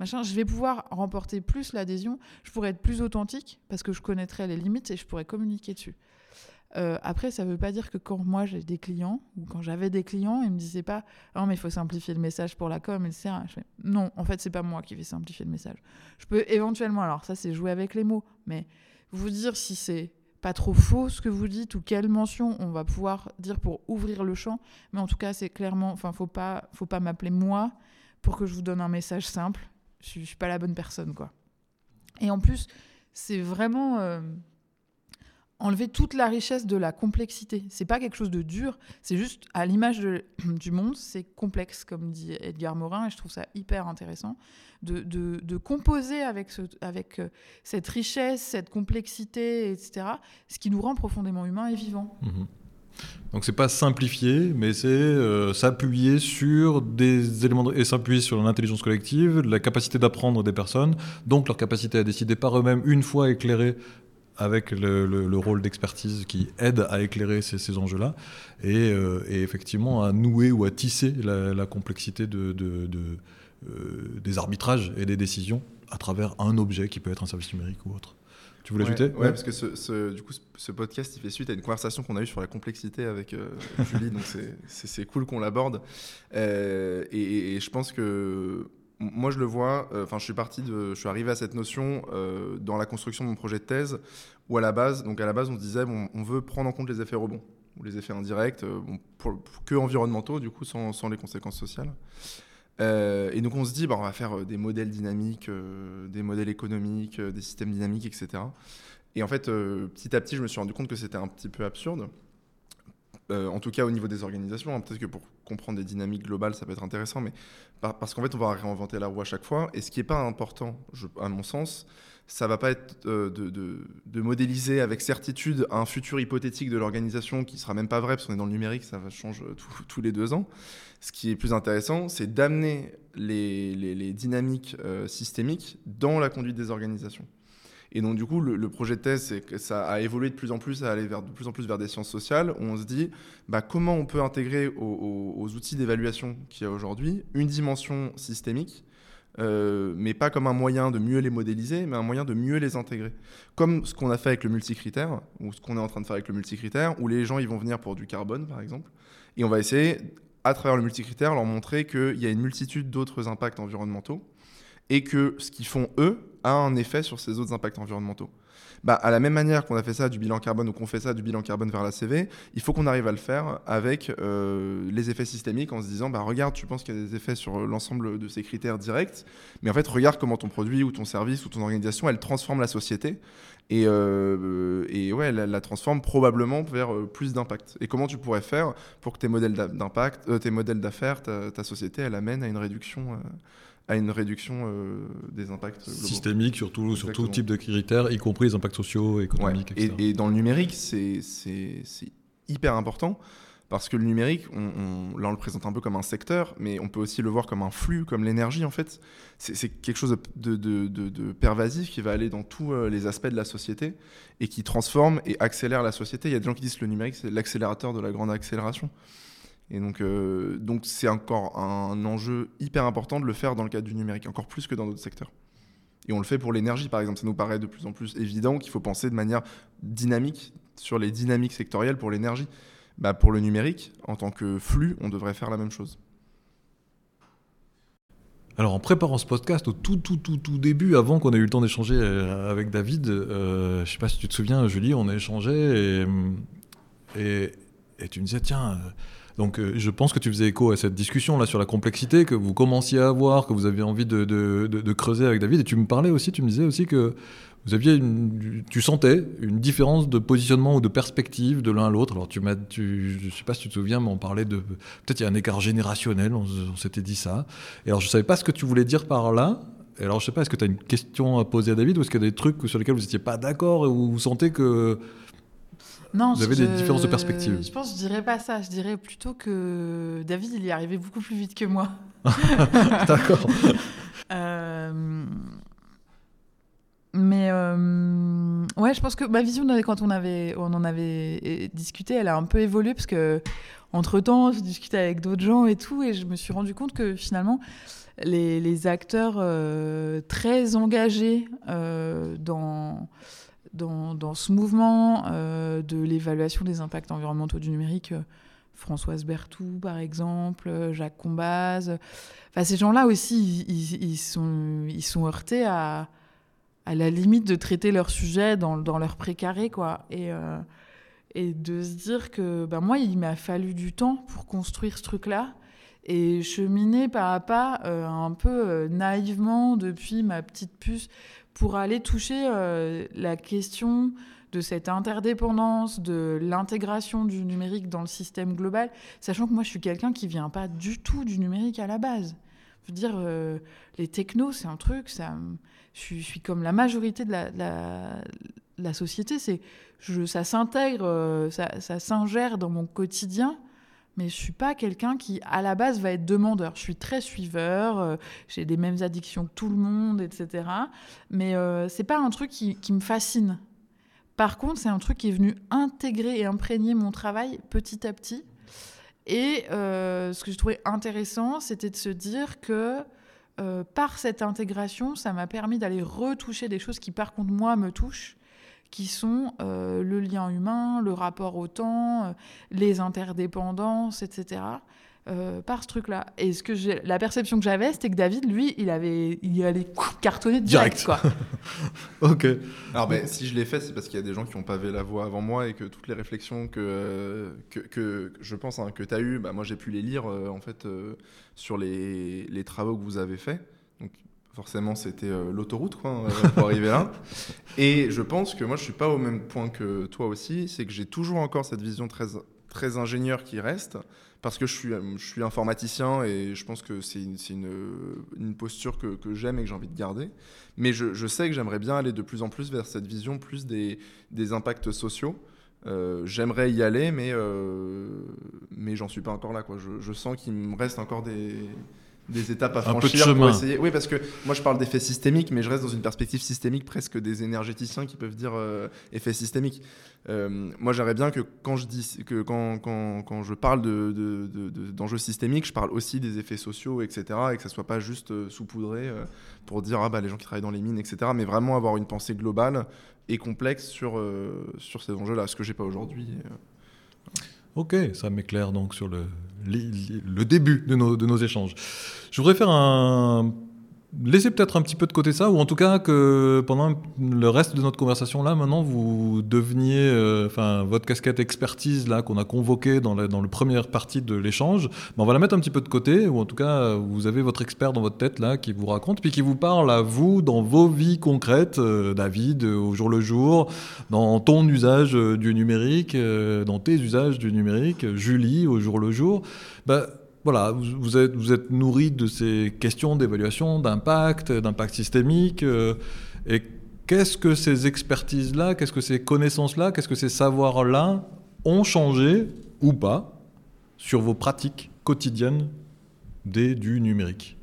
Machin, je vais pouvoir remporter plus l'adhésion, je pourrais être plus authentique parce que je connaîtrais les limites et je pourrais communiquer dessus. Euh, après, ça ne veut pas dire que quand moi j'ai des clients ou quand j'avais des clients, ils me disaient pas "Ah, mais il faut simplifier le message pour la com, etc." Je non, en fait, c'est pas moi qui vais simplifier le message. Je peux éventuellement, alors ça c'est jouer avec les mots, mais vous dire si c'est pas trop faux ce que vous dites ou quelle mention on va pouvoir dire pour ouvrir le champ. Mais en tout cas, c'est clairement, enfin, faut pas, faut pas m'appeler moi pour que je vous donne un message simple. Je je suis pas la bonne personne, quoi. Et en plus, c'est vraiment euh, enlever toute la richesse de la complexité. C'est pas quelque chose de dur, c'est juste à l'image (clears throat) du monde, c'est complexe, comme dit Edgar Morin, et je trouve ça hyper intéressant de, composer avec, euh, cette richesse, cette complexité, etc., ce qui nous rend profondément humains et vivants. Mhm. Donc c'est pas simplifier, mais c'est euh, s'appuyer sur des éléments et s'appuyer sur l'intelligence collective, la capacité d'apprendre des personnes, donc leur capacité à décider par eux-mêmes une fois éclairés avec le, le- le rôle d'expertise qui aide à éclairer ces, enjeux-là, et, euh, et effectivement à nouer ou à tisser la, complexité euh, des arbitrages et des décisions à travers un objet qui peut être un service numérique ou autre. Tu voulais ouais, ajouter ouais, parce que ce, ce- du coup, ce, ce podcast, il fait suite à une conversation qu'on a eue sur la complexité avec euh, (laughs) Julie, donc c'est- cool qu'on l'aborde. Euh, et, et je pense que moi, je le vois. euh, Enfin, je suis parti de, je suis arrivé à cette notion dans la construction de mon projet de thèse, où à la base, donc à la base, on se disait, bon, on veut prendre en compte les effets rebonds ou les effets indirects, bon, pour, pour- que environnementaux, du coup, sans, sans les conséquences sociales. Euh, et donc on se dit, bah, on va faire euh, des modèles dynamiques, euh, des modèles économiques, des systèmes dynamiques, etc. Et en fait, petit à petit, je me suis rendu compte que c'était un petit peu absurde. En tout cas au niveau des organisations, hein. peut-être que pour comprendre des dynamiques globales, ça peut être intéressant, mais par- parce qu'en fait, on va réinventer la roue à chaque fois. Et ce qui n'est pas important, à mon sens, ça va pas être de, modéliser avec certitude un futur hypothétique de l'organisation qui sera même pas vrai, parce qu'on est dans le numérique, ça va change tout- tous les deux ans. Ce qui est plus intéressant, c'est d'amener les, dynamiques euh, systémiques dans la conduite des organisations. Et donc, du coup, le, projet de thèse, c'est que ça a évolué de plus en plus, à aller vers, de plus en plus vers des sciences sociales, où on se dit bah, comment on peut intégrer aux, outils d'évaluation qu'il y a aujourd'hui une dimension systémique, euh, mais pas comme un moyen de mieux les modéliser, mais un moyen de mieux les intégrer. Comme ce qu'on a fait avec le multicritère, ou ce qu'on est en train de faire avec le multicritère, où les gens vont venir pour du carbone, par exemple, et on va essayer, à travers le multicritère, leur montrer qu'il y a une multitude d'autres impacts environnementaux, et que ce qu'ils font eux a un effet sur ces autres impacts environnementaux. Bah, à la même manière qu'on a fait ça du bilan carbone ou qu'on fait ça du bilan carbone vers la CV, il faut qu'on arrive à le faire avec euh, les effets systémiques en se disant bah, regarde, tu penses qu'il y a des effets sur l'ensemble de ces critères directs, mais en fait, regarde comment ton produit ou ton service ou ton organisation, elle transforme la société et, euh, et ouais, la transforme probablement vers euh, plus d'impact. Et comment tu pourrais faire pour que tes modèles d'impact, euh, tes modèles d'affaires, ta, ta société, elle amène à une réduction, euh, à une réduction euh, des impacts globaux? Systémique sur tout, sur tout type de critères, y compris les impacts sociaux, Ouais. économiques, etc. Et, et dans le numérique, c'est hyper important Parce que le numérique, on, là on le présente un peu comme un secteur, mais on peut aussi le voir comme un flux, comme l'énergie en fait. C'est quelque chose de, de, pervasif qui va aller dans tous euh, les aspects de la société et qui transforme et accélère la société. Il y a des gens qui disent que le numérique c'est l'accélérateur de la grande accélération. Et donc euh, donc c'est encore un enjeu hyper important de le faire dans le cadre du numérique, encore plus que dans d'autres secteurs. Et on le fait pour l'énergie, par exemple. Ça nous paraît de plus en plus évident qu'il faut penser de manière dynamique sur les dynamiques sectorielles pour l'énergie. Bah, pour le numérique, en tant que flux, on devrait faire la même chose. Alors en préparant ce podcast, au tout tout tout tout début, avant qu'on ait eu le temps d'échanger euh, avec David, euh, je ne sais pas si tu te souviens, Julie, on a échangé et, et, tu me disais tiens. Euh, donc je pense que tu faisais écho à cette discussion là sur la complexité que vous commenciez à avoir, que vous aviez envie de, creuser avec David. Et tu me parlais aussi, tu me disais aussi que vous aviez tu sentais une différence de positionnement ou de perspective de l'un à l'autre. Alors tu m'as, tu, je sais pas si tu te souviens, mais on parlait de peut-être il y a un écart générationnel. On, s'était dit ça. Et alors je savais pas ce que tu voulais dire par là. Et alors je sais pas, est-ce que tu as une question à poser à David ou est-ce qu'il y a des trucs sur lesquels vous n'étiez pas d'accord où vous sentez que non, vous avez des différences de perspective Je pense, je dirais pas ça. Je dirais plutôt que David, il y arrivait beaucoup plus vite que moi. (laughs) d'accord. (laughs) euh, mais euh, ouais, je pense que ma vision quand on avait, on en avait discuté, elle a un peu évolué parce que entre temps, j'ai discuté avec d'autres gens et tout, et je me suis rendu compte que finalement, les, les acteurs euh, très engagés euh, dans, dans, ce mouvement de l'évaluation des impacts environnementaux du numérique, Françoise Berthoud par exemple, Jacques Combaz, ces gens-là aussi, ils, sont, heurtés à la limite de traiter leur sujet dans, leur précaré, quoi. Et, euh, de se dire que ben moi, il m'a fallu du temps pour construire ce truc-là et cheminer pas à pas, euh, un peu euh, naïvement depuis ma petite puce, pour aller toucher la question de cette interdépendance, de l'intégration du numérique dans le système global, sachant que moi, je suis quelqu'un qui vient pas du tout du numérique à la base. Je veux dire, les technos, c'est un truc, ça je suis, comme la majorité de la, société. C'est, ça s'intègre, euh, ça, ça s'ingère dans mon quotidien, mais je suis pas quelqu'un qui, à la base, va être demandeur. Je suis très suiveur, euh, j'ai les mêmes addictions que tout le monde, etc. Mais euh, c'est pas un truc qui, me fascine. Par contre, c'est un truc qui est venu intégrer et imprégner mon travail petit à petit. Et ce que je trouvais intéressant, c'était de se dire que euh, par cette intégration, ça m'a permis d'aller retoucher des choses qui, par contre, moi, me touchent, qui sont euh, le lien humain, le rapport au temps, euh, les interdépendances, etc. par ce truc-là. Et ce que la perception que j'avais, c'était que David, lui, il avait, il allait cartonner direct, quoi. (laughs) ok. Alors, ben, si je l'ai fait, c'est parce qu'il y a des gens qui ont pavé la voie avant moi et que toutes les réflexions que, que, que je pense hein, que tu as eues, bah, moi j'ai pu les lire en fait sur les, les, travaux que vous avez faits. Donc, forcément, c'était euh, l'autoroute quoi, euh, pour arriver là. (laughs) Et je pense que moi, je suis pas au même point que toi aussi. C'est que j'ai toujours encore cette vision très, très ingénieur qui reste. Parce que je suis, je suis informaticien et je pense que c'est une, une, une, posture que, que j'aime et que j'ai envie de garder. Mais je, je sais que j'aimerais bien aller de plus en plus vers cette vision plus des, des impacts sociaux. Euh, j'aimerais y aller, mais, euh, mais j'en suis pas encore là. Quoi. Je, je sens qu'il me reste encore des, des étapes à franchir pour essayer. Oui, parce que moi je parle d'effets systémiques, mais je reste dans une perspective systémique presque des énergéticiens qui peuvent dire euh, effet systémique. Euh, moi j'aimerais bien que quand je dis que quand, quand, quand je parle de, d'enjeux de, systémiques, je parle aussi des effets sociaux, etc. Et que ça soit pas juste saupoudré pour dire ah bah les gens qui travaillent dans les mines, etc. Mais vraiment avoir une pensée globale et complexe sur, euh, sur ces enjeux-là, ce que j'ai pas aujourd'hui. Euh. Ok, ça m'éclaire donc sur le, le début de nos, échanges. Je voudrais faire un laissez peut-être un petit peu de côté ça, ou en tout cas que pendant le reste de notre conversation là, maintenant vous deveniez, euh, enfin votre casquette expertise là qu'on a convoquée dans la, dans le première partie de l'échange, ben, on va la mettre un petit peu de côté, ou en tout cas vous avez votre expert dans votre tête là qui vous raconte, puis qui vous parle à vous dans vos vies concrètes, euh, David, au jour le jour, dans ton usage euh, du numérique, dans tes usages du numérique, Julie au jour le jour. Ben, voilà, vous, êtes, nourri de ces questions d'évaluation, d'impact, d'impact systémique. Euh, et qu'est-ce que ces expertises-là, qu'est-ce que ces connaissances-là, qu'est-ce que ces savoirs-là ont changé ou pas sur vos pratiques quotidiennes des du numérique?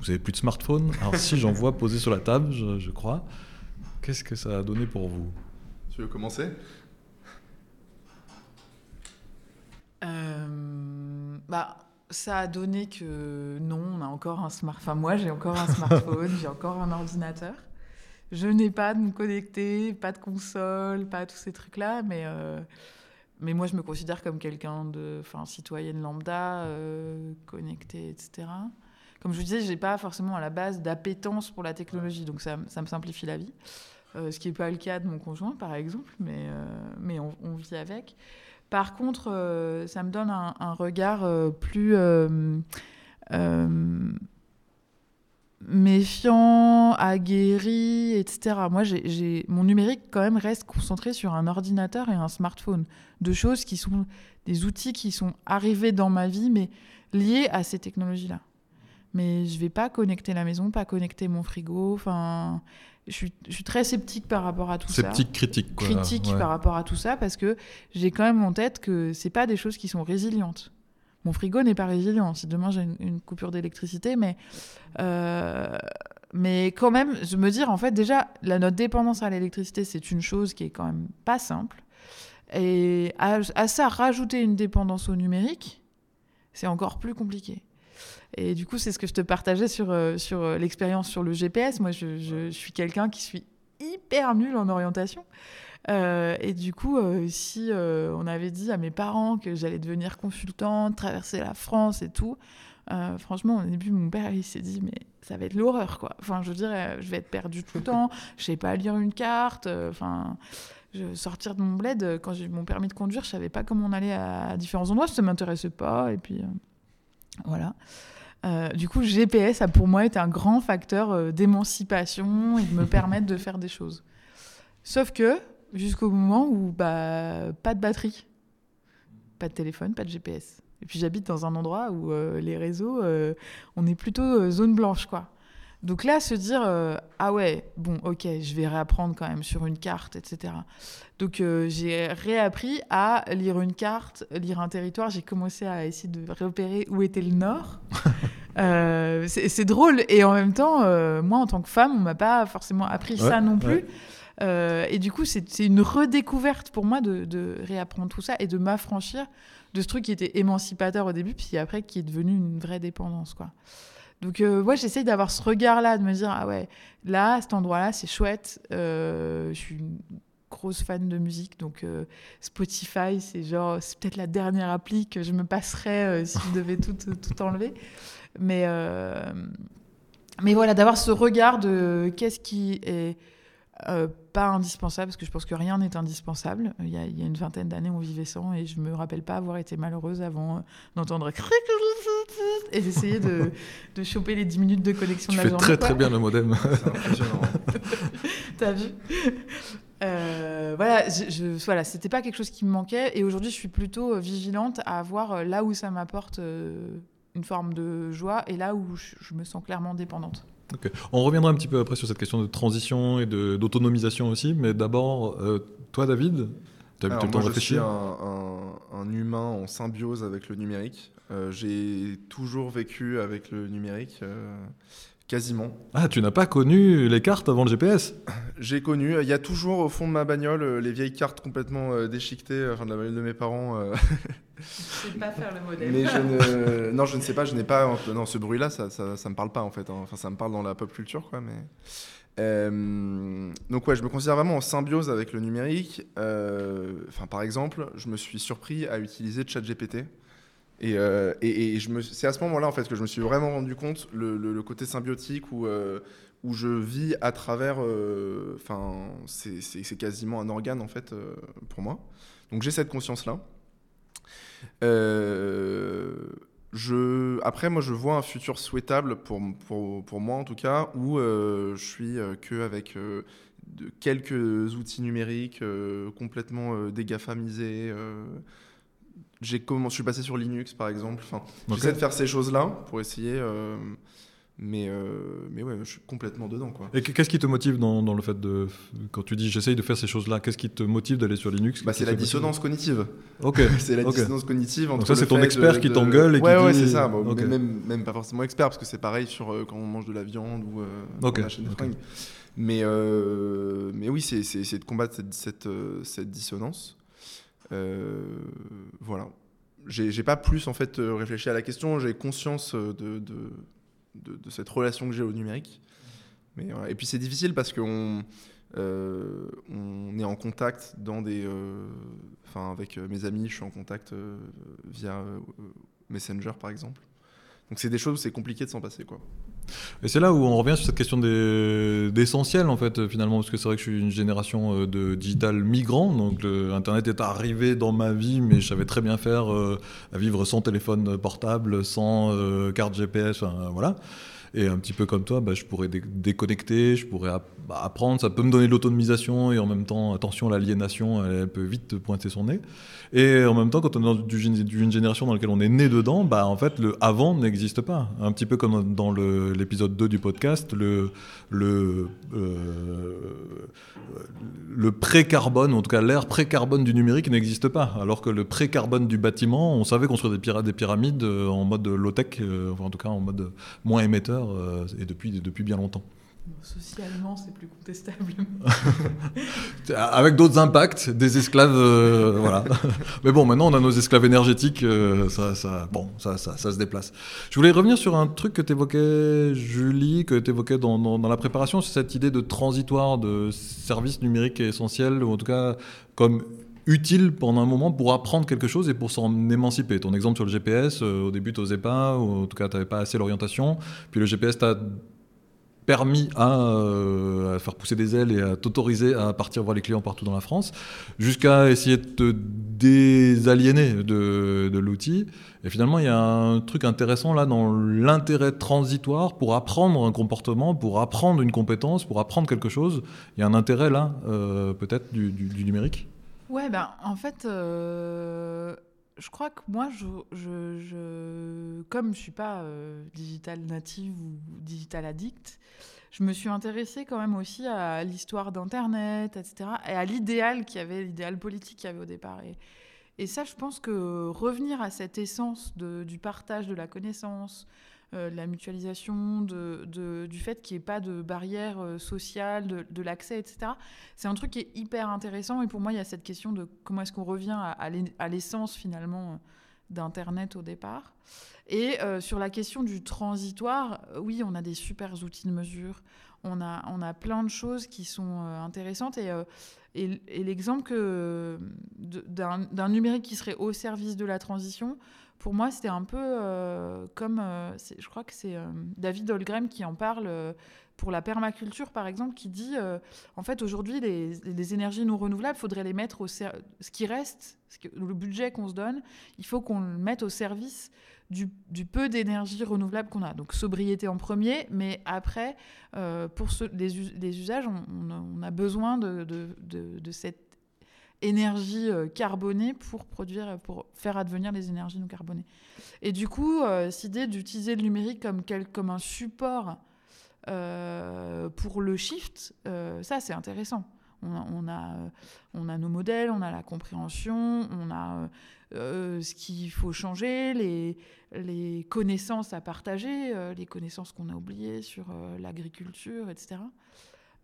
Vous avez plus de smartphone? Alors si j'en vois posé sur la table, je, je crois, qu'est-ce que ça a donné pour vous? Tu veux commencer? Bah, ça a donné que non, on a encore un smartphone. Enfin, moi, j'ai encore un smartphone, (laughs) j'ai encore un ordinateur. Je n'ai pas de me connecter, pas de console, pas tous ces trucs-là, mais, euh, mais moi, je me considère comme quelqu'un de, enfin, citoyenne lambda, euh, connectée, etc. Comme je vous disais, j'ai pas forcément à la base d'appétence pour la technologie, donc ça, ça me simplifie la vie. Euh, ce qui n'est pas le cas de mon conjoint, par exemple, mais, euh, mais on, on vit avec. Par contre, euh, ça me donne un, regard euh, plus euh, méfiant, aguerri, etc. Moi, mon numérique quand même reste concentré sur un ordinateur et un smartphone. Deux choses qui sont des outils qui sont arrivés dans ma vie, mais liés à ces technologies-là. Mais je vais pas connecter la maison, pas connecter mon frigo. Enfin, je suis, je suis très sceptique par rapport à tout ça Sceptique critique, quoi. critique Ouais. par rapport à tout ça parce que j'ai quand même en tête que c'est pas des choses qui sont résilientes. Mon frigo n'est pas résilient. Si demain j'ai une, une coupure d'électricité, mais euh, mais quand même, je me dire en fait déjà la notre dépendance à l'électricité c'est une chose qui est quand même pas simple. Et à, à ça rajouter une dépendance au numérique, c'est encore plus compliqué. Et du coup, c'est ce que je te partageais sur, euh, sur euh, l'expérience sur le GPS. Moi, je, je- je suis quelqu'un qui suis hyper nul en orientation. Euh, et du coup, euh, si euh, on avait dit à mes parents que j'allais devenir consultante, traverser la France et tout, franchement, au début, mon père, il s'est dit, mais ça va être l'horreur, quoi. Enfin, je veux dire, je vais être perdue tout le temps, je sais pas lire une carte, enfin... je- sortir de mon bled, quand j'ai eu mon permis de conduire, je savais pas comment on allait à, à différents endroits, ça m'intéressait pas, et puis voilà. Euh, du coup, GPS a pour moi été un grand facteur euh, d'émancipation et de me (laughs) permettre de faire des choses. Sauf que, jusqu'au moment où, bah, pas de batterie, pas de téléphone, pas de GPS. Et puis j'habite dans un endroit où euh, les réseaux, euh, on est plutôt zone blanche, quoi. Donc là, se dire, euh, ah ouais, bon, ok, je vais réapprendre quand même sur une carte, etc. Donc euh, j'ai réappris à lire une carte, lire un territoire. J'ai commencé à essayer de repérer où était le nord. (laughs) Euh, c'est drôle. Et en même temps, moi, en tant que femme, on m'a pas forcément appris Ouais, ça non plus. ouais. Et du coup, c'est c'est une redécouverte pour moi de, de réapprendre tout ça et de m'affranchir de ce truc qui était émancipateur au début, puis après qui est devenu une vraie dépendance, quoi. Donc, euh, ouais, j'essaye d'avoir ce regard-là, de me dire, ah ouais, là, cet endroit-là, c'est chouette. Euh, je suis une grosse fan de musique, donc euh, Spotify, c'est genre, c'est peut-être la dernière appli que je me passerais euh, si je devais tout, tout enlever. Mais, mais voilà, d'avoir ce regard de qu'est-ce qui est pas indispensable, parce que je pense que rien n'est indispensable. Il y, a, il y a une vingtaine d'années, on vivait sans, et je me rappelle pas avoir été malheureuse avant euh, d'entendre (laughs) et d'essayer de, de choper les 10 minutes de connexion Tu de la fais journée. très quoi. très bien le modem. C'est impressionnant. (laughs) T'as vu Euh, Voilà, je, je- voilà, c'était pas quelque chose qui me manquait, et aujourd'hui, je suis plutôt euh, vigilante à voir euh, là où ça m'apporte euh, une forme de joie, et là où je, je me sens clairement dépendante. On reviendra un petit peu après sur cette question de transition et d'autonomisation aussi, mais d'abord, euh, toi David, tu as eu le temps de je suis réfléchir un, un- un humain en symbiose avec le numérique. Euh, J'ai toujours vécu avec le numérique, euh, quasiment. Ah, tu n'as pas connu les cartes avant le GPS (laughs) J'ai connu, il y a toujours au fond de ma bagnole euh, les vieilles cartes complètement euh, déchiquetées, euh, enfin de la bagnole de mes parents. euh, (laughs) Je sais pas faire le modèle. mais je (laughs) ne, non, je ne sais pas, je n'ai pas, non, ce bruit-là, ça, ça, ça me parle pas en fait. hein. Enfin, ça me parle dans la pop culture, quoi. Mais Euh, donc ouais, je me considère vraiment en symbiose avec le numérique. Euh, Enfin, par exemple, je me suis surpris à utiliser ChatGPT. Et, euh, et, et je me, c'est à ce moment-là en fait que je me suis vraiment rendu compte le, le- côté symbiotique où, euh, où je vis à travers. euh, Enfin, c'est, c'est- quasiment un organe en fait euh, pour moi. Donc j'ai cette conscience-là. Euh, je, après, moi, je vois un futur souhaitable pour, pour, pour moi en tout cas, où euh, je suis euh, que avec euh, quelques outils numériques euh, complètement euh, dégafamisés. J'ai comment, je suis passé sur Linux par exemple. Enfin, Ok. J'essaie de faire ces choses-là pour essayer euh, Mais, euh, mais ouais, je suis complètement dedans. Quoi. Et qu'est-ce qui te motive dans, dans, le fait de. Quand tu dis j'essaye de faire ces choses-là, qu'est-ce qui te motive d'aller sur Linux? Bah, C'est la dissonance cognitive. Ok. (laughs) c'est la dissonance cognitive. Entre Donc, ça, c'est ton expert de, qui de... t'engueule et ouais, qui ouais, dit... c'est ça. Bon, okay. même, même pas forcément expert, parce que c'est pareil sur euh, quand on mange de la viande ou okay. on achète des fringues. Mais, euh, mais oui, c'est de combattre cette, cette, cette dissonance. Euh, voilà. J'ai pas plus en fait réfléchi à la question. J'ai conscience de, de, cette relation que j'ai au numérique. Mais. Et puis c'est difficile parce qu'on euh, on est en contact dans des, avec mes amis, je suis en contact via Messenger par exemple. Donc c'est des choses où c'est compliqué de s'en passer quoi. Et c'est là où on revient sur cette question d'essentiel en fait finalement parce que c'est vrai que je suis une génération de digital migrants donc internet est arrivé dans ma vie mais je savais très bien faire euh, à vivre sans téléphone portable sans euh, carte GPS enfin, voilà et un petit peu comme toi, bah, je pourrais dé déconnecter, je pourrais bah, apprendre, ça peut me donner de l'autonomisation et en même temps, attention, l'aliénation, elle, elle, peut vite pointer son nez. Et en même temps, quand on est dans une génération dans laquelle on est né dedans, bah, en fait, le avant n'existe pas. Un petit peu comme dans l'épisode 2 du podcast, le, le, euh, pré-carbone, en tout cas l'ère pré-carbone du numérique n'existe pas. Alors que le pré-carbone du bâtiment, on savait construire des, pyra des pyramides en mode low-tech, euh, en tout cas en mode moins émetteur euh, et depuis, depuis bien longtemps. Socialement, c'est plus contestable. (laughs) Avec d'autres impacts, des esclaves, euh, voilà. (laughs) Mais bon, maintenant on a nos esclaves énergétiques, euh, ça, ça, bon, ça, ça, ça, se déplace. Je voulais revenir sur un truc que tu évoquais, Julie, que tu évoquais dans, dans, dans, la préparation, c'est cette idée de transitoire, de service numérique essentiel, ou en tout cas comme utile pendant un moment pour apprendre quelque chose et pour s'en émanciper. Ton exemple sur le GPS, euh, au début tu n'osais pas, ou en tout cas tu n'avais pas assez l'orientation, puis le GPS t'a permis à, euh, à, faire pousser des ailes et à t'autoriser à partir voir les clients partout dans la France, jusqu'à essayer de te désaliéner de, l'outil. Et finalement, il y a un truc intéressant là dans l'intérêt transitoire pour apprendre un comportement, pour apprendre une compétence, pour apprendre quelque chose. Il y a un intérêt là, euh, peut-être, du, numérique? Ouais, ben en fait. Euh je crois que moi, je, je, je comme je suis pas euh, digital native ou digital addict, je me suis intéressée quand même aussi à l'histoire d'Internet, etc., et à l'idéal qu'il y avait, l'idéal politique qu'il y avait au départ. Et, ça, je pense que revenir à cette essence du partage de la connaissance, de la mutualisation, du fait qu'il n'y ait pas de barrière euh, sociale, de, l'accès, etc. C'est un truc qui est hyper intéressant. Et pour moi, il y a cette question de comment est-ce qu'on revient à, l'essence finalement d'Internet au départ. Et euh, sur la question du transitoire, oui, on a des super outils de mesure. On a, on a plein de choses qui sont euh, intéressantes. Euh, et l'exemple d'un numérique qui serait au service de la transition, pour moi, c'était un peu euh, comme, euh, je crois que c'est euh, David Holgren qui en parle pour la permaculture, par exemple, qui dit, en fait, aujourd'hui, les, énergies non renouvelables, il faudrait les mettre au ce qui reste, le budget qu'on se donne, il faut qu'on le mette au service du, peu d'énergie renouvelable qu'on a. Donc, sobriété en premier, mais après, pour les, usages, on, a besoin de cette énergie carbonée pour produire, pour faire advenir les énergies non carbonées. Et du coup, euh, cette idée d'utiliser le numérique comme, un support euh, pour le shift, euh, ça c'est intéressant. On a, nos modèles, on a la compréhension, on a ce qu'il faut changer, les connaissances à partager, les connaissances qu'on a oubliées sur l'agriculture, etc.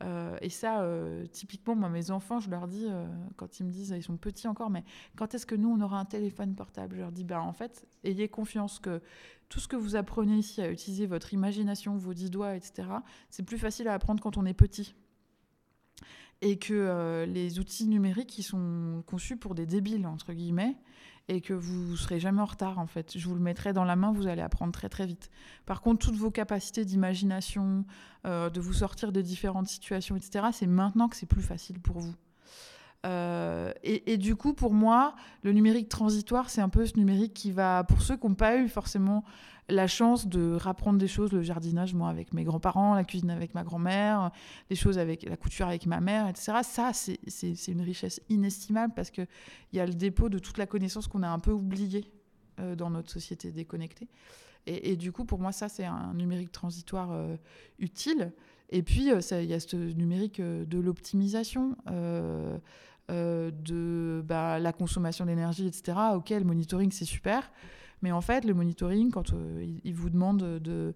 Euh, et ça, euh, typiquement, moi, mes enfants, je leur dis, euh, quand ils me disent, ils sont petits encore, mais quand est-ce que nous, on aura un téléphone portable? Je leur dis, ben, en fait, ayez confiance que tout ce que vous apprenez ici à utiliser votre imagination, vos dix doigts, etc., c'est plus facile à apprendre quand on est petit. Et que les outils numériques, ils sont conçus pour des débiles, entre guillemets, et que vous serez jamais en retard en fait. Je vous le mettrai dans la main, vous allez apprendre très très vite. Par contre, toutes vos capacités d'imagination, euh, de vous sortir de différentes situations, etc., c'est maintenant que c'est plus facile pour vous. Euh, et, du coup, pour moi, le numérique transitoire, c'est un peu ce numérique qui va, pour ceux qui n'ont pas eu forcément la chance de rapprendre des choses, le jardinage, moi, avec mes grands-parents, la cuisine avec ma grand-mère, les choses avec la couture avec ma mère, etc. Ça, c'est une richesse inestimable parce qu'il y a le dépôt de toute la connaissance qu'on a un peu oubliée euh, dans notre société déconnectée. Et, du coup, pour moi, ça, c'est un numérique transitoire euh, utile. Et puis, il y a ce numérique de l'optimisation, euh, de bah, la consommation d'énergie, etc. Ok, le monitoring, c'est super. Mais en fait, le monitoring, quand euh, il, vous demande de,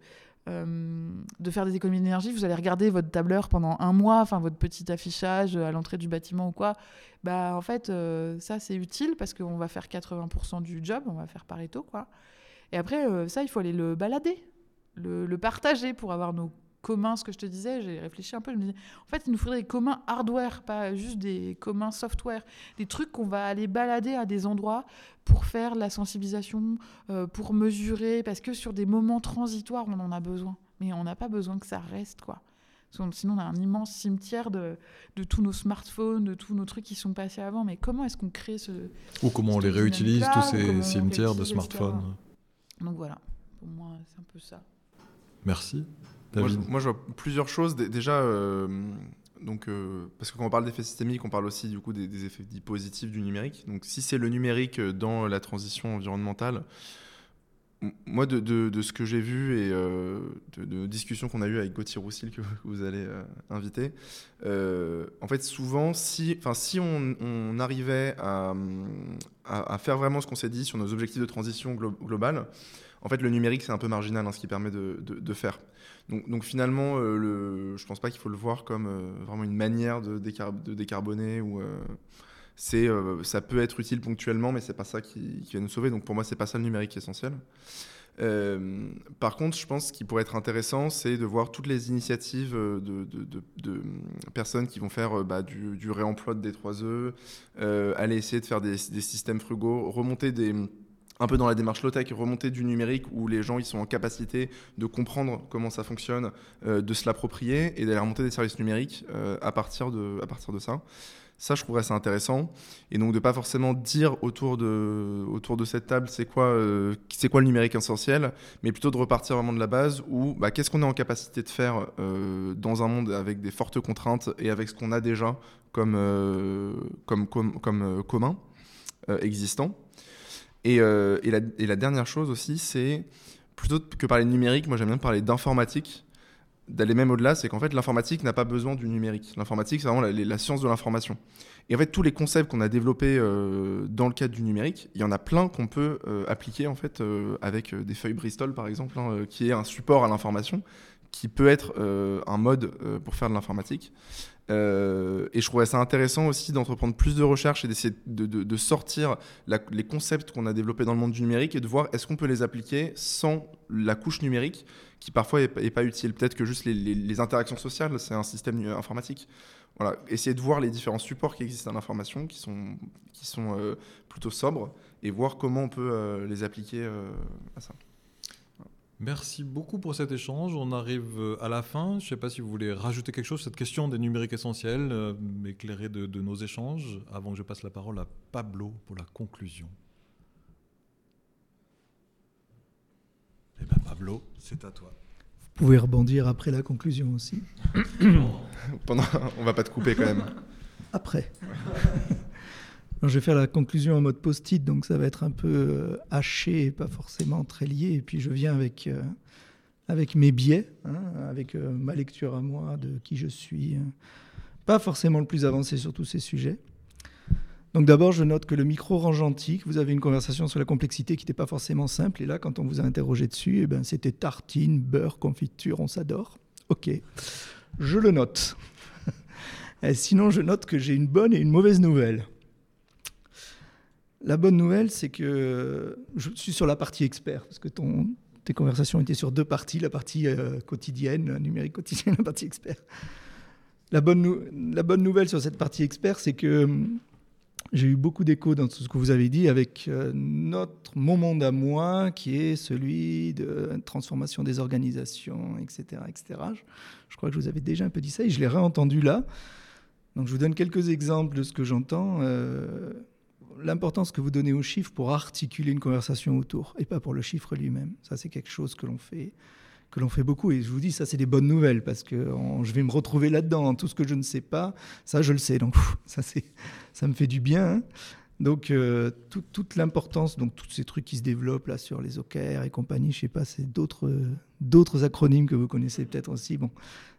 euh, de faire des économies d'énergie, vous allez regarder votre tableur pendant un mois, enfin votre petit affichage à l'entrée du bâtiment ou quoi. Bah, en fait, ça, c'est utile parce qu'on va faire 80% du job, on va faire Pareto, quoi. Et après, ça, il faut aller le balader, le partager pour avoir nos communs, ce que je te disais, j'ai réfléchi un peu, je me disais, en fait, il nous faudrait des communs hardware, pas juste des communs software, des trucs qu'on va aller balader à des endroits pour faire de la sensibilisation, euh, pour mesurer, parce que sur des moments transitoires, on en a besoin. Mais on n'a pas besoin que ça reste, quoi. Sinon, on a un immense cimetière de, de tous nos smartphones, de tous nos trucs qui sont passés avant. Mais comment est-ce qu'on crée ce... Ou comment on les réutilise, tous ces cimetières de smartphones. Donc voilà, pour moi, c'est un peu ça. Merci. Moi je, David. moi, je vois plusieurs choses. Dé- Déjà, euh, donc, euh, parce que quand on parle d'effets systémiques, on parle aussi du coup des, des effets dits positifs du numérique. Donc, si c'est le numérique euh, dans la transition environnementale, moi, de, de- de ce que j'ai vu et euh, de, de discussions qu'on a eues avec Gauthier Roussil, que (laughs) vous allez euh, inviter, en fait, souvent, si, si on, on arrivait à, à- à faire vraiment ce qu'on s'est dit sur nos objectifs de transition glo- globale, en fait, le numérique, c'est un peu marginal, hein, ce qui permet de faire. Donc, finalement, euh, le, je pense pas qu'il faut le voir comme euh, vraiment une manière de, décar- de décarboner ou euh, c'est, euh, ça peut être utile ponctuellement, mais c'est pas ça qui, va nous sauver. Donc pour moi, c'est pas ça le numérique essentiel. Par contre, je pense qu'il pourrait être intéressant, c'est de voir toutes les initiatives de, personnes qui vont faire bah, du, réemploi de D3E, euh, aller essayer de faire des systèmes frugaux, remonter des un peu dans la démarche low-tech, remonter du numérique où les gens ils sont en capacité de comprendre comment ça fonctionne, euh, de se l'approprier et d'aller remonter des services numériques euh, à, partir de, à partir de ça. Ça, je trouverais ça intéressant. Et donc, de pas forcément dire autour de, autour de cette table c'est quoi, euh, quoi le numérique essentiel, mais plutôt de repartir vraiment de la base où bah, qu'est-ce qu'on est en capacité de faire dans un monde avec des fortes contraintes et avec ce qu'on a déjà comme, comme, comme, comme commun existant. Et, euh, et, la, dernière chose aussi, c'est plutôt que parler de numérique, moi j'aime bien parler d'informatique, d'aller même au-delà, c'est qu'en fait l'informatique n'a pas besoin du numérique. L'informatique, c'est vraiment la, science de l'information. Et en fait, tous les concepts qu'on a développés euh, dans le cadre du numérique, il y en a plein qu'on peut euh, appliquer en fait avec des feuilles Bristol par exemple, hein, qui est un support à l'information, qui peut être un mode pour faire de l'informatique. Euh, et je trouvais ça intéressant aussi d'entreprendre plus de recherches et d'essayer de, sortir les concepts qu'on a développés dans le monde du numérique et de voir est-ce qu'on peut les appliquer sans la couche numérique qui parfois est, pas- utile. Peut-être que juste les, interactions sociales, c'est un système informatique. Voilà, essayer de voir les différents supports qui existent à l'information, qui sont, qui sont euh, plutôt sobres, et voir comment on peut euh, les appliquer à ça. Merci beaucoup pour cet échange. On arrive euh, à la fin. Je ne sais pas si vous voulez rajouter quelque chose, cette question des numériques essentiels, euh, éclairée de, de nos échanges, avant que je passe la parole à Pablo pour la conclusion. Eh bien, Pablo, c'est à toi. Vous pouvez rebondir après la conclusion aussi. (coughs) Pendant, on va pas te couper quand même. Après. (laughs) Je vais faire la conclusion en mode post-it, donc ça va être un peu euh, haché et pas forcément très lié. Et puis je viens avec, euh, avec mes biais, hein, avec euh, ma lecture à moi de qui je suis. pas forcément le plus avancé sur tous ces sujets. Donc d'abord, je note que le micro rend gentil, que vous avez une conversation sur la complexité qui n'était pas forcément simple. Et là, quand on vous a interrogé dessus, eh ben, c'était tartine, beurre, confiture, on s'adore. Ok, je le note. (laughs) Sinon, je note que j'ai une bonne et une mauvaise nouvelle. La bonne nouvelle, c'est que je suis sur la partie expert, parce que tes conversations étaient sur deux parties, la partie euh, quotidienne, numérique quotidienne, (laughs) la partie expert. La bonne, nouvelle sur cette partie expert, c'est que hum, j'ai eu beaucoup d'échos dans tout ce que vous avez dit avec euh, notre, mon monde à moi, qui est celui de transformation des organisations, etc. etc. Je, je crois que je vous avais déjà un peu dit ça et je l'ai réentendu là. Donc je vous donne quelques exemples de ce que j'entends. Euh, L'importance que vous donnez aux chiffres pour articuler une conversation autour et pas pour le chiffre lui-même. Ça, c'est quelque chose que l'on fait, que l'on fait beaucoup. Et je vous dis, ça, c'est des bonnes nouvelles parce que je vais me retrouver là-dedans. Tout ce que je ne sais pas, ça, je le sais. Donc, ça, c'est, ça me fait du bien. hein. Donc, euh, tout- toute l'importance, donc tous ces trucs qui se développent là sur les OKR et compagnie, je sais pas, c'est d'autres d'autres acronymes que vous connaissez peut-être aussi. Bon,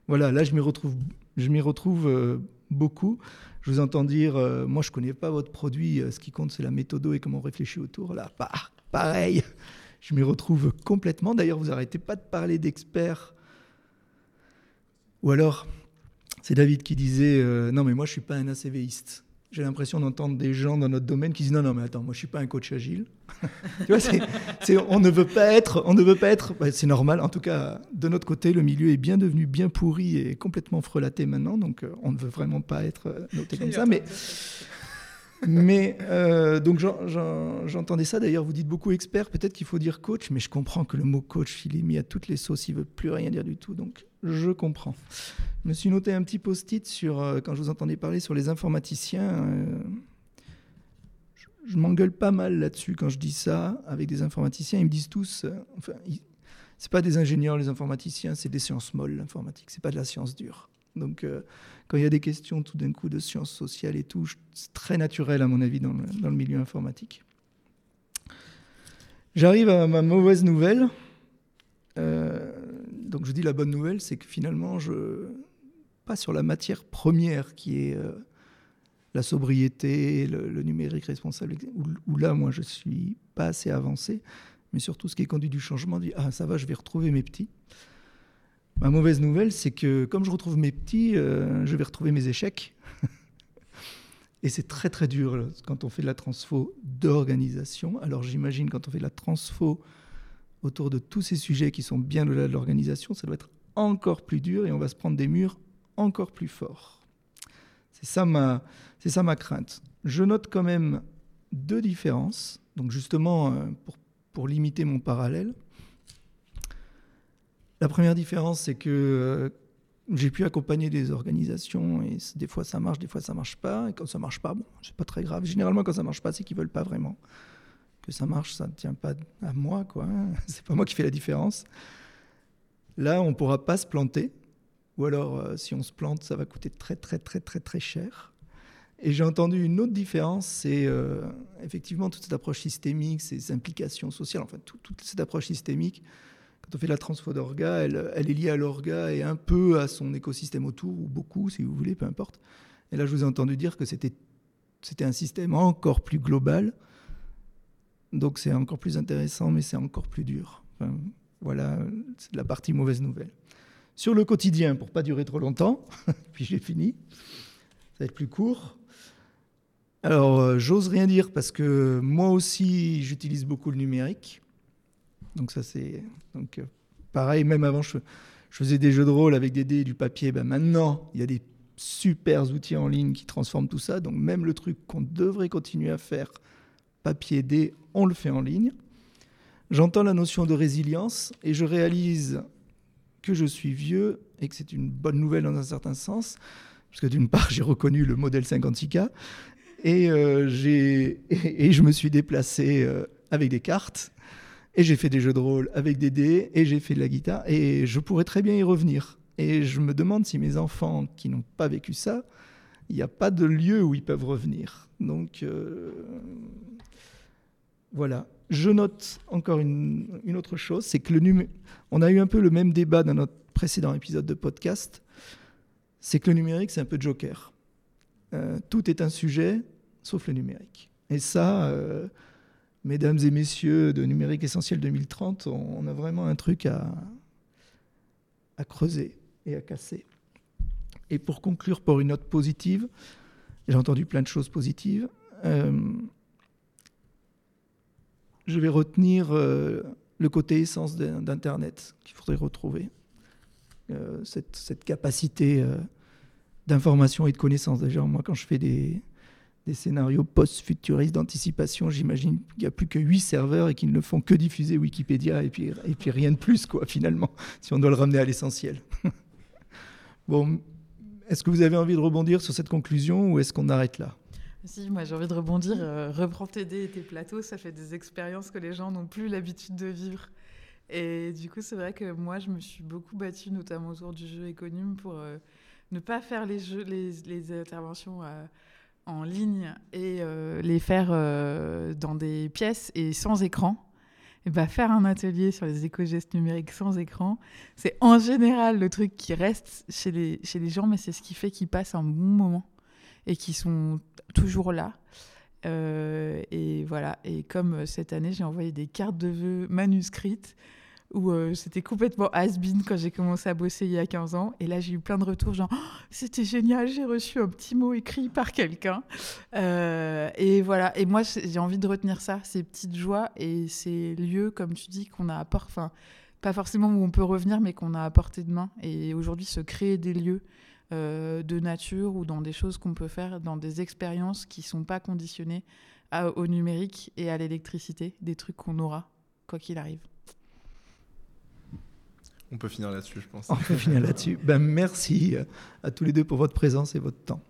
voilà, là je m'y retrouve, je m'y retrouve euh, beaucoup. Je vous entends dire, euh, moi je connais pas votre produit, euh, ce qui compte c'est la méthode et comment on réfléchit autour. Là, pareil, je m'y retrouve complètement. D'ailleurs, vous arrêtez pas de parler d'experts. Ou alors, c'est David qui disait, euh, non mais moi je suis pas un ACViste j'ai l'impression d'entendre des gens dans notre domaine qui disent non non mais attends moi je suis pas un coach agile. (laughs) Tu vois on ne veut pas être on ne veut pas être bah, c'est normal. En tout cas de notre côté le milieu est bien devenu bien pourri et complètement frelaté maintenant. Donc euh, on ne veut vraiment pas être euh, noté comme ça. mais mais euh, donc j'en- j'en- j'entendais ça d'ailleurs vous dites beaucoup expert peut-être qu'il faut dire coach mais je comprends que le mot coach il est mis à toutes les sauces il veut plus rien dire du tout donc je comprends je me suis noté un petit post-it sur, euh, quand je vous entendais parler sur les informaticiens. euh, je m'engueule pas mal là-dessus quand je dis ça avec des informaticiens. Ils me disent tous, enfin, ils- c'est pas des ingénieurs les informaticiens, c'est des sciences molles l'informatique, c'est pas de la science dure. Donc euh, quand il y a des questions tout d'un coup de sciences sociales et tout, c'est très naturel à mon avis dans le, milieu informatique. J'arrive à ma mauvaise nouvelle. Euh, donc je dis la bonne nouvelle, c'est que finalement, je pas sur la matière première qui est euh, la sobriété, le, numérique responsable, où, là, moi, je suis pas assez avancé, mais surtout ce qui est conduit du changement, dit ah ça va, je vais retrouver mes petits. Ma mauvaise nouvelle, c'est que comme je retrouve mes petits, euh, je vais retrouver mes échecs. (laughs) Et c'est très très dur quand on fait de la transfo d'organisation. Alors j'imagine quand on fait de la transfo autour de tous ces sujets qui sont bien au-delà de l'organisation, ça doit être encore plus dur et on va se prendre des murs encore plus forts. C'est ça ma, crainte. Je note quand même deux différences. Donc justement, euh, pour limiter mon parallèle, la première différence, c'est que euh, j'ai pu accompagner des organisations et des fois ça marche, des fois ça marche pas. Et quand ça marche pas, bon, c'est pas très grave. Généralement, quand ça marche pas, c'est qu'ils veulent pas vraiment que ça marche, ça ne tient pas à moi, quoi. (laughs) C'est pas moi qui fais la différence. Là, on pourra pas se planter, ou alors euh, si on se plante, ça va coûter très très très très très cher. Et j'ai entendu une autre différence, c'est euh, effectivement toute cette approche systémique, ces implications sociales, enfin tout- toute cette approche systémique. Fait la transfo d'orga, elle, est liée à l'orga et un peu à son écosystème autour, ou beaucoup, si vous voulez, peu importe. Et là, je vous ai entendu dire que c'était un système encore plus global. Donc c'est encore plus intéressant, mais c'est encore plus dur. Enfin, voilà, c'est la partie mauvaise nouvelle. Sur le quotidien, pour pas durer trop longtemps, (laughs) puis j'ai fini, ça va être plus court. Alors, euh, j'ose rien dire parce que moi aussi, j'utilise beaucoup le numérique. Donc ça, c'est donc euh, pareil. Même avant, je, faisais des jeux de rôle avec des dés et du papier. Ben maintenant, il y a des super outils en ligne qui transforment tout ça. Donc même le truc qu'on devrait continuer à faire papier dés, on le fait en ligne. J'entends la notion de résilience et je réalise que je suis vieux et que c'est une bonne nouvelle dans un certain sens, parce que d'une part, j'ai reconnu le modèle 56K et, euh, et, et je me suis déplacé euh, avec des cartes et j'ai fait des jeux de rôle avec des dés et j'ai fait de la guitare et je pourrais très bien y revenir. Et je me demande si mes enfants qui n'ont pas vécu ça, il n'y a pas de lieu où ils peuvent revenir. Donc euh, voilà. Je note encore une, autre chose, c'est que le numé- on a eu un peu le même débat dans notre précédent épisode de podcast, c'est que le numérique, c'est un peu joker. Euh, tout est un sujet, sauf le numérique. Et ça, euh, mesdames et messieurs de Numérique Essentiel 2030, on, a vraiment un truc à, creuser et à casser. Et pour conclure par une note positive, j'ai entendu plein de choses positives. euh, je vais retenir euh, le côté essence d'in- d'Internet qu'il faudrait retrouver. Euh, cette, cette capacité d'information et de connaissance. Déjà, moi, quand je fais des, des scénarios post-futuristes d'anticipation, j'imagine qu'il n'y a plus que 8 serveurs et qu'ils ne font que diffuser Wikipédia et puis, et puis rien de plus, quoi, finalement, (laughs) si on doit le ramener à l'essentiel. (laughs) bon, est-ce que vous avez envie de rebondir sur cette conclusion ou est-ce qu'on arrête là? Si, moi j'ai envie de rebondir. euh, reprends tes dés et tes plateaux, ça fait des expériences que les gens n'ont plus l'habitude de vivre. Et du coup, c'est vrai que moi, je me suis beaucoup battue, notamment autour du jeu Econum, pour euh, ne pas faire les, jeux, les, les interventions euh, en ligne et les faire dans des pièces et sans écran, et bah, faire un atelier sur les éco-gestes numériques sans écran, c'est en général le truc qui reste chez les, chez les gens, mais c'est ce qui fait qu'ils passent un bon moment et qu'ils sont toujours là. Euh, et voilà. Et comme euh, cette année, j'ai envoyé des cartes de vœux manuscrites où euh, c'était complètement has-been quand j'ai commencé à bosser il y a 15 ans. Et là, j'ai eu plein de retours, genre, oh, c'était génial, j'ai reçu un petit mot écrit par quelqu'un. et voilà. Et moi, j'ai envie de retenir ça, ces petites joies et ces lieux, comme tu dis, qu'on a apporté, enfin, pas forcément où on peut revenir, mais qu'on a à portée de main. Et aujourd'hui, se créer des lieux euh, de nature ou dans des choses qu'on peut faire, dans des expériences qui ne sont pas conditionnées au numérique et à l'électricité, des trucs qu'on aura, quoi qu'il arrive. On peut finir là-dessus, je pense. On peut finir là-dessus. Ben, merci à tous les deux pour votre présence et votre temps.